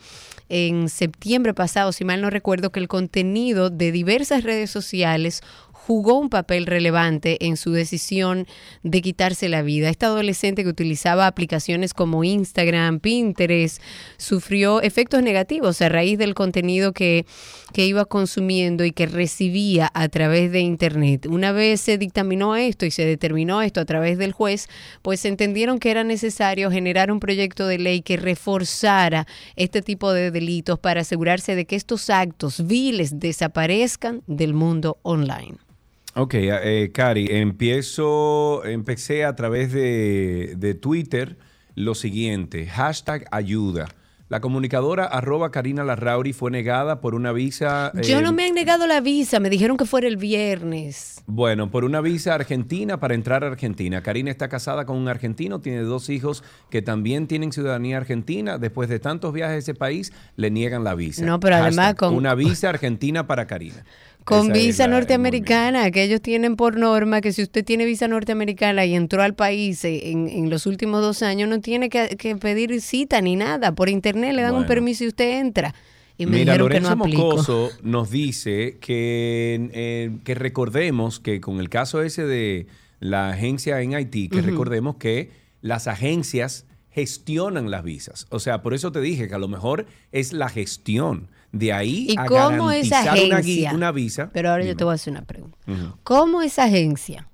en septiembre pasado, si mal no recuerdo, que el contenido de diversas redes sociales jugó un papel relevante en su decisión de quitarse la vida. Esta adolescente que utilizaba aplicaciones como Instagram, Pinterest, sufrió efectos negativos a raíz del contenido que, que iba consumiendo y que recibía a través de Internet. Una vez se dictaminó esto y se determinó esto a través del juez, pues entendieron que era necesario generar un proyecto de ley que reforzara este tipo de delitos para asegurarse de que estos actos viles desaparezcan del mundo online. Ok, eh, Cari, empiezo, empecé a través de, de, Twitter lo siguiente, hashtag ayuda. La comunicadora arroba Karina Larrauri fue negada por una visa... Yo no me han negado la visa, me dijeron que fuera el viernes. Bueno, por una visa argentina para entrar a Argentina. Karina está casada con un argentino, tiene dos hijos que también tienen ciudadanía argentina. Después de tantos viajes a ese país, le niegan la visa. No, pero además con... Una visa argentina para Karina. Con visa norteamericana, que ellos tienen por norma que si usted tiene visa norteamericana y entró al país en, los últimos dos años, no tiene que, pedir cita ni nada. Por internet le dan un permiso y usted entra. Y me Mira, Lorenzo que no nos dice que, eh, que recordemos que con el caso ese de la agencia en Haití, que recordemos que las agencias gestionan las visas. O sea, por eso te dije que a lo mejor es la gestión de ahí ¿Y a cómo esa agencia, una, visa. Pero ahora yo te voy a hacer una pregunta. ¿Cómo esa agencia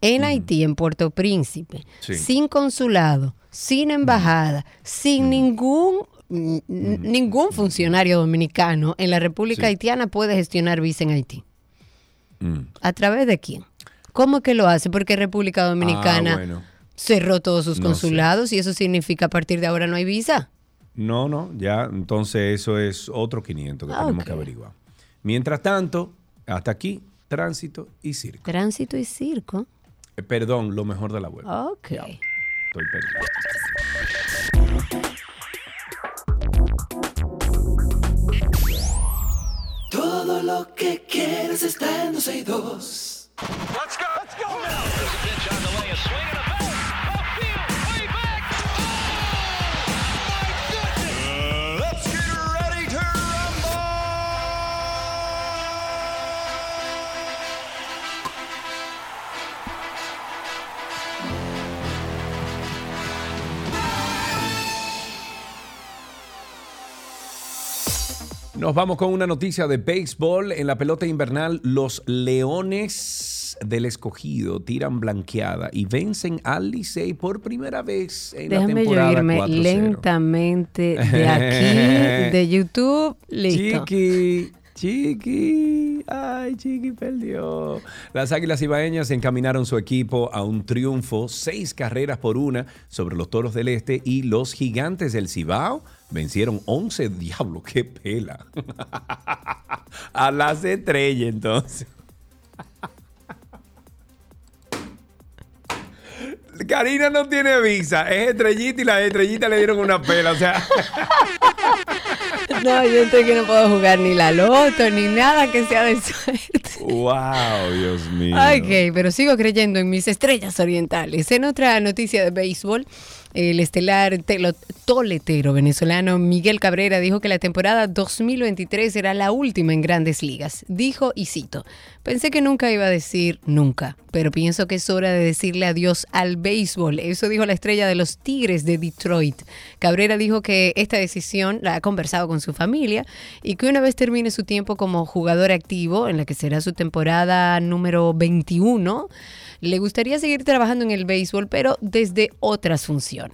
en Haití, en Puerto Príncipe, sin consulado, sin embajada, sin ningún ningún funcionario dominicano en la República Haitiana puede gestionar visa en Haití. ¿A través de quién? ¿Cómo que lo hace? Porque República Dominicana ah, cerró todos sus consulados y eso significa a partir de ahora no hay visa. No, no, ya entonces eso es otro 500 que ah, tenemos que averiguar. Mientras tanto, hasta aquí, tránsito y circo. Tránsito y circo. Eh, perdón, lo mejor de la web. Ok. estoy perdido. Todo lo que quieres está en 12 y 2. Let's go, let's go. There's Nos vamos con una noticia de béisbol. En la pelota invernal, los Leones del Escogido tiran blanqueada y vencen al Licey por primera vez en la temporada yo irme lentamente de aquí, de YouTube. Listo. Chiqui, Chiqui, ay, Chiqui perdió. Las Águilas Ibaeñas encaminaron su equipo a un triunfo, seis carreras por una sobre los Toros del Este y los Gigantes del Cibao vencieron 11 diablos, qué pela. a las estrellas entonces. Karina no tiene visa, es estrellita y las estrellitas le dieron una pela, o sea. No, yo estoy que no puedo jugar ni la loto ni nada que sea de suerte. Wow, Dios mío. Ok, pero sigo creyendo en mis estrellas orientales. En otra noticia de béisbol, el estelar toletero venezolano Miguel Cabrera dijo que la temporada 2023 será la última en grandes ligas. Dijo, y cito, pensé que nunca iba a decir nunca, pero pienso que es hora de decirle adiós al béisbol. Eso dijo la estrella de los Tigres de Detroit. Cabrera dijo que esta decisión la ha conversado con su familia y que una vez termine su tiempo como jugador activo, en la que será su temporada número 21, le gustaría seguir trabajando en el béisbol, pero desde otras funciones.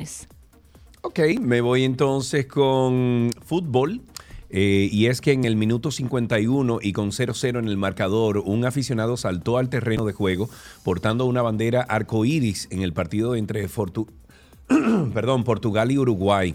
Ok, me voy entonces con fútbol. Eh, y es que en el minuto 51 y con 0-0 en el marcador, un aficionado saltó al terreno de juego portando una bandera arcoíris en el partido entre Perdón, Portugal y Uruguay.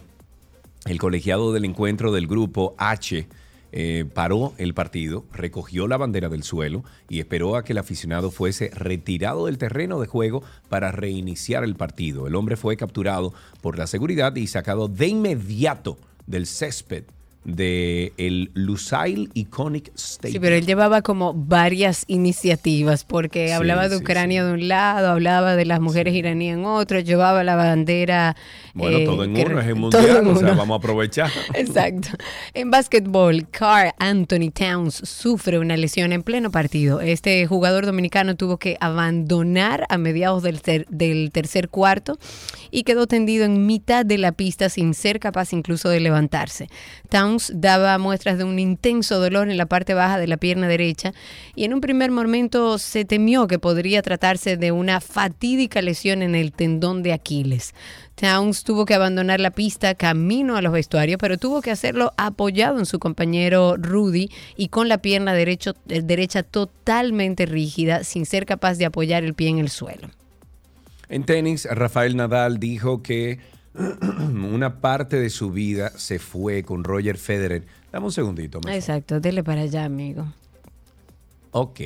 El colegiado del encuentro del grupo H eh, paró el partido, recogió la bandera del suelo y esperó a que el aficionado fuese retirado del terreno de juego para reiniciar el partido. El hombre fue capturado por la seguridad y sacado de inmediato del césped de el Lusail Iconic Stadium. Sí, pero él llevaba como varias iniciativas porque hablaba de Ucrania de un lado, hablaba de las mujeres iraníes en otro, llevaba la bandera. Bueno, todo en eh, uno, es el mundial, o sea, vamos a aprovechar. Exacto. En básquetbol, Carl Anthony Towns sufre una lesión en pleno partido. Este jugador dominicano tuvo que abandonar a mediados del, del tercer cuarto y quedó tendido en mitad de la pista sin ser capaz incluso de levantarse. Towns daba muestras de un intenso dolor en la parte baja de la pierna derecha y en un primer momento se temió que podría tratarse de una fatídica lesión en el tendón de Aquiles. Towns tuvo que abandonar la pista camino a los vestuarios, pero tuvo que hacerlo apoyado en su compañero Rudy y con la pierna derecho, eh, derecha totalmente rígida, sin ser capaz de apoyar el pie en el suelo. En tenis, Rafael Nadal dijo que una parte de su vida se fue con Roger Federer. Dame un segundito. Exacto, dele para allá, amigo. Ok.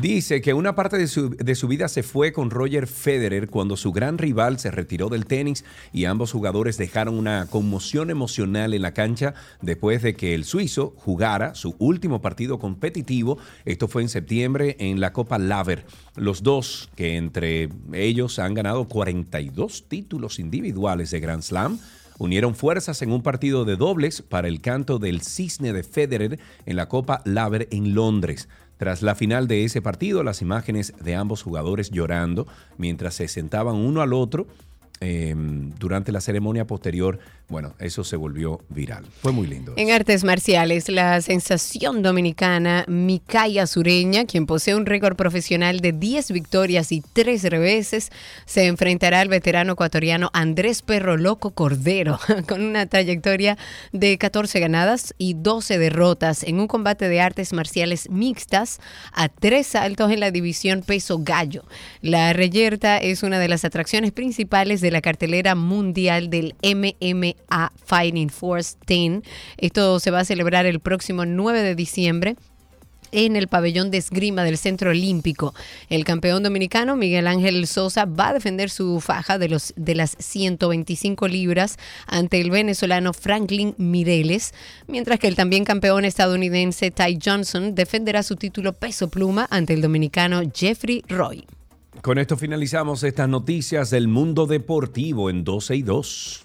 Dice que una parte de su, de su, vida se fue con Roger Federer cuando su gran rival se retiró del tenis y ambos jugadores dejaron una conmoción emocional en la cancha después de que el suizo jugara su último partido competitivo. Esto fue en septiembre en la Copa Laver. Los dos, que entre ellos han ganado 42 títulos individuales de Grand Slam, unieron fuerzas en un partido de dobles para el canto del cisne de Federer en la Copa Laver en Londres. Tras la final de ese partido, las imágenes de ambos jugadores llorando mientras se sentaban uno al otro em, durante la ceremonia posterior bueno, eso se volvió viral. Fue muy lindo. En artes marciales, la sensación dominicana Mikaya Sureña, quien posee un récord profesional de 10 victorias y 3 reveses, se enfrentará al veterano ecuatoriano Andrés Perro Loco Cordero, con una trayectoria de 14 ganadas y 12 derrotas en un combate de artes marciales mixtas a tres saltos en la división peso gallo. La reyerta es una de las atracciones principales de la cartelera mundial del MMA a Fighting Force 10. Esto se va a celebrar el próximo 9 de diciembre en el pabellón de esgrima del Centro Olímpico. El campeón dominicano Miguel Ángel Sosa va a defender su faja de, los, de las 125 libras ante el venezolano Franklin Mireles, mientras que el también campeón estadounidense Ty Johnson defenderá su título peso pluma ante el dominicano Jeffrey Roy. Con esto finalizamos estas noticias del mundo deportivo en 12 y 2.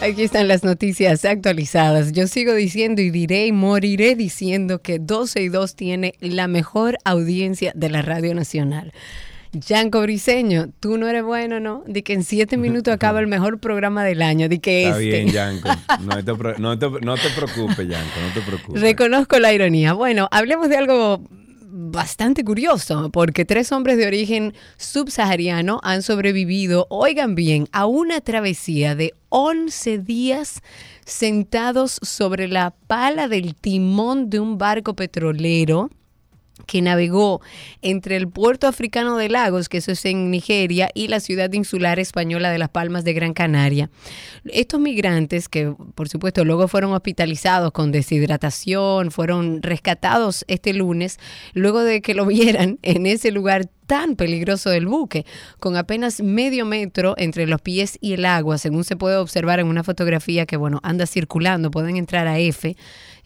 Aquí están las noticias actualizadas. Yo sigo diciendo y diré y moriré diciendo que 12 y 2 tiene la mejor audiencia de la Radio Nacional. Yanko Briseño, tú no eres bueno, ¿no? De que en siete minutos acaba el mejor programa del año. De que Está bien, Yanko. No te, preocupes, Yanko, no te preocupes. Reconozco la ironía. Bueno, hablemos de algo bastante curioso, porque tres hombres de origen subsahariano han sobrevivido, oigan bien, a una travesía de 11 días sentados sobre la pala del timón de un barco petrolero que navegó entre el puerto africano de Lagos, que eso es en Nigeria, y la ciudad insular española de Las Palmas de Gran Canaria. Estos migrantes, que por supuesto luego fueron hospitalizados con deshidratación, fueron rescatados este lunes, luego de que lo vieran en ese lugar tan peligroso del buque, con apenas medio metro entre los pies y el agua, según se puede observar en una fotografía que, bueno, anda circulando, pueden entrar a F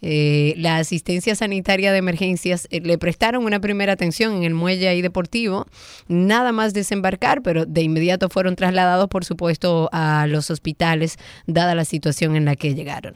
eh, la asistencia sanitaria de emergencias eh, le prestaron una primera atención en el muelle ahí deportivo, nada más desembarcar, pero de inmediato fueron trasladados, por supuesto, a los hospitales, dada la situación en la que llegaron.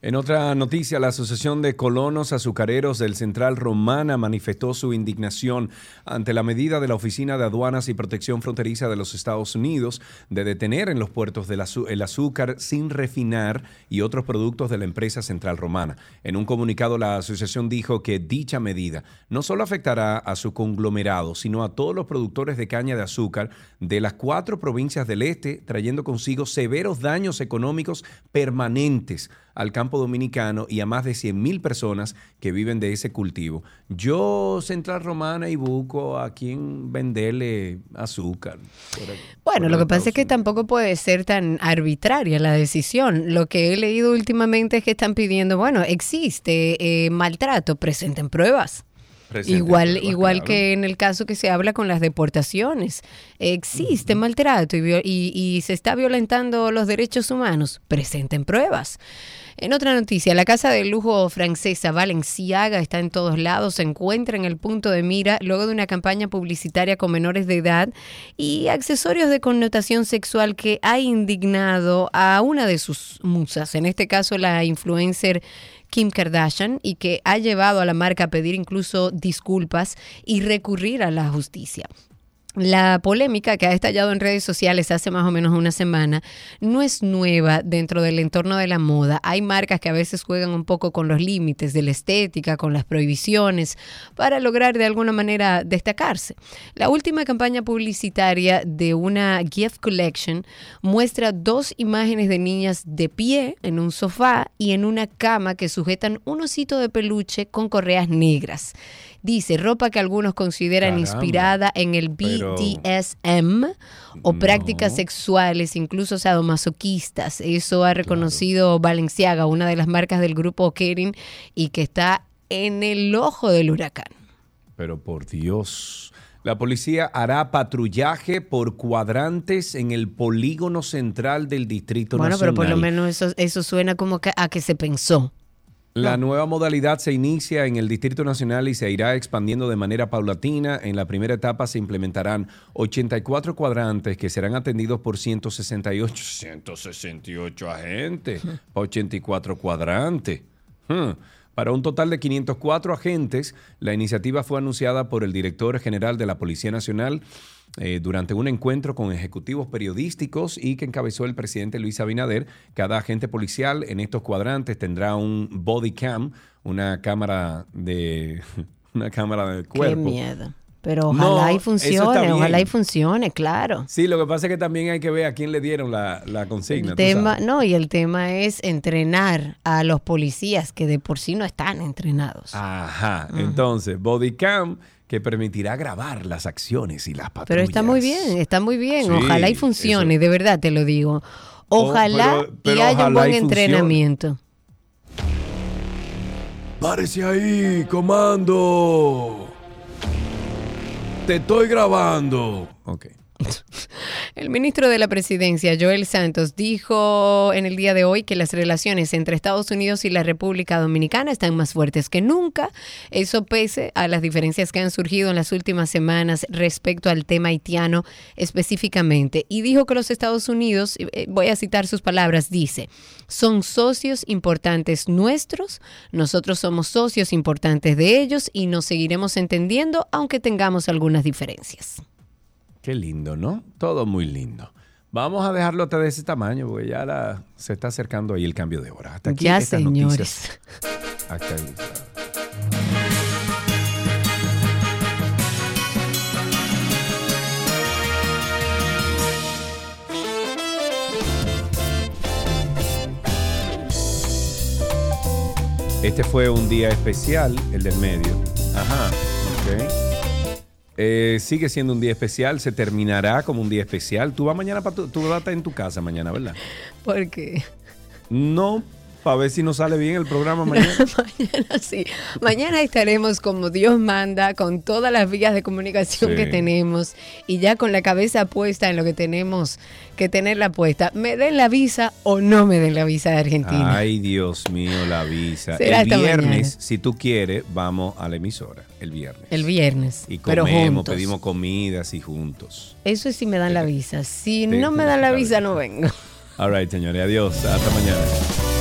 En otra noticia, la Asociación de Colonos Azucareros del Central Romana manifestó su indignación ante la medida de la Oficina de Aduanas y Protección Fronteriza de los Estados Unidos de detener en los puertos el azúcar sin refinar y otros productos de la empresa Central Romana. En un comunicado, la asociación dijo que dicha medida no solo afectará a su conglomerado, sino a todos los productores de caña de azúcar de las cuatro provincias del este, trayendo consigo severos daños económicos permanentes al campo dominicano y a más de 100.000 personas que viven de ese cultivo. Yo, Central Romana y Buco, ¿a quién venderle azúcar? bueno, lo que pasa es que tampoco puede ser tan arbitraria la decisión. Lo que he leído últimamente es que están pidiendo, bueno, existe eh, maltrato, presenten pruebas. Igual igual que en el caso que se habla con las deportaciones. Existe maltrato y, y, se está violentando los derechos humanos. Presenten pruebas. En otra noticia, la casa de lujo francesa Valenciaga está en todos lados, se encuentra en el punto de mira luego de una campaña publicitaria con menores de edad y accesorios de connotación sexual que ha indignado a una de sus musas, en este caso la influencer Kim Kardashian y que ha llevado a la marca a pedir incluso disculpas y recurrir a la justicia. La polémica que ha estallado en redes sociales hace más o menos una semana no es nueva dentro del entorno de la moda. Hay marcas que a veces juegan un poco con los límites de la estética, con las prohibiciones, para lograr de alguna manera destacarse. La última campaña publicitaria de una gift collection muestra dos imágenes de niñas de pie en un sofá y en una cama que sujetan un osito de peluche con correas negras. Dice, ropa que algunos consideran inspirada en el BDSM o prácticas sexuales, incluso sadomasoquistas. Eso ha reconocido Valenciaga, una de las marcas del grupo Kering, y que está en el ojo del huracán. Pero por Dios. La policía hará patrullaje por cuadrantes en el polígono central del Distrito Nacional. Bueno, pero por lo menos eso, eso suena como que a que se pensó. La nueva modalidad se inicia en el Distrito Nacional y se irá expandiendo de manera paulatina. En la primera etapa se implementarán 84 cuadrantes que serán atendidos por 168, 168 agentes para 84 cuadrantes. Hmm. Para un total de 504 agentes, la iniciativa fue anunciada por el director general de la Policía Nacional eh, durante un encuentro con ejecutivos periodísticos y que encabezó el presidente Luis Abinader. Cada agente policial en estos cuadrantes tendrá un body cam, una cámara de una cámara del cuerpo. Qué miedo. Pero ojalá y funcione, ojalá y funcione, claro. Sí, lo que pasa es que también hay que ver a quién le dieron la, consigna. tema, no, y el tema es entrenar a los policías que de por sí no están entrenados. Ajá, entonces, bodycam que permitirá grabar las acciones y las patrullas. Pero está muy bien, está muy bien. ojalá y funcione, de verdad te lo digo. Ojalá y haya un buen entrenamiento. Párese ahí, comando. Te estoy grabando. Ok. El ministro de la Presidencia, Joel Santos, dijo en el día de hoy que las relaciones entre Estados Unidos y la República Dominicana están más fuertes que nunca. Eso pese a las diferencias que han surgido en las últimas semanas respecto al tema haitiano específicamente. Y dijo que los Estados Unidos, eh, voy a citar sus palabras, dice, son socios importantes nuestros, nosotros somos socios importantes de ellos y nos seguiremos entendiendo aunque tengamos algunas diferencias. Qué lindo, ¿no? Todo muy lindo. Vamos a dejarlo hasta de ese tamaño, porque ya se está acercando ahí el cambio de hora. Hasta aquí ya, señores. Este fue un día especial, el del medio. Ajá, ok. Eh, sigue siendo un día especial, se terminará como un día especial. Tú vas mañana, para tú vas a estar en tu casa mañana, ¿verdad? ¿Por qué? No, para ver si nos sale bien el programa mañana. mañana sí. Mañana estaremos como Dios manda, con todas las vías de comunicación que tenemos y ya con la cabeza puesta en lo que tenemos que tenerla puesta. ¿Me den la visa o no me den la visa de Argentina? Ay, Dios mío, la visa. el viernes, si tú quieres, vamos a la emisora. El viernes. El viernes. Y comemos, pedimos comidas y juntos. Eso es si me dan la visa. Si no me dan la visa, no vengo. All right, señores. Adiós. Hasta mañana.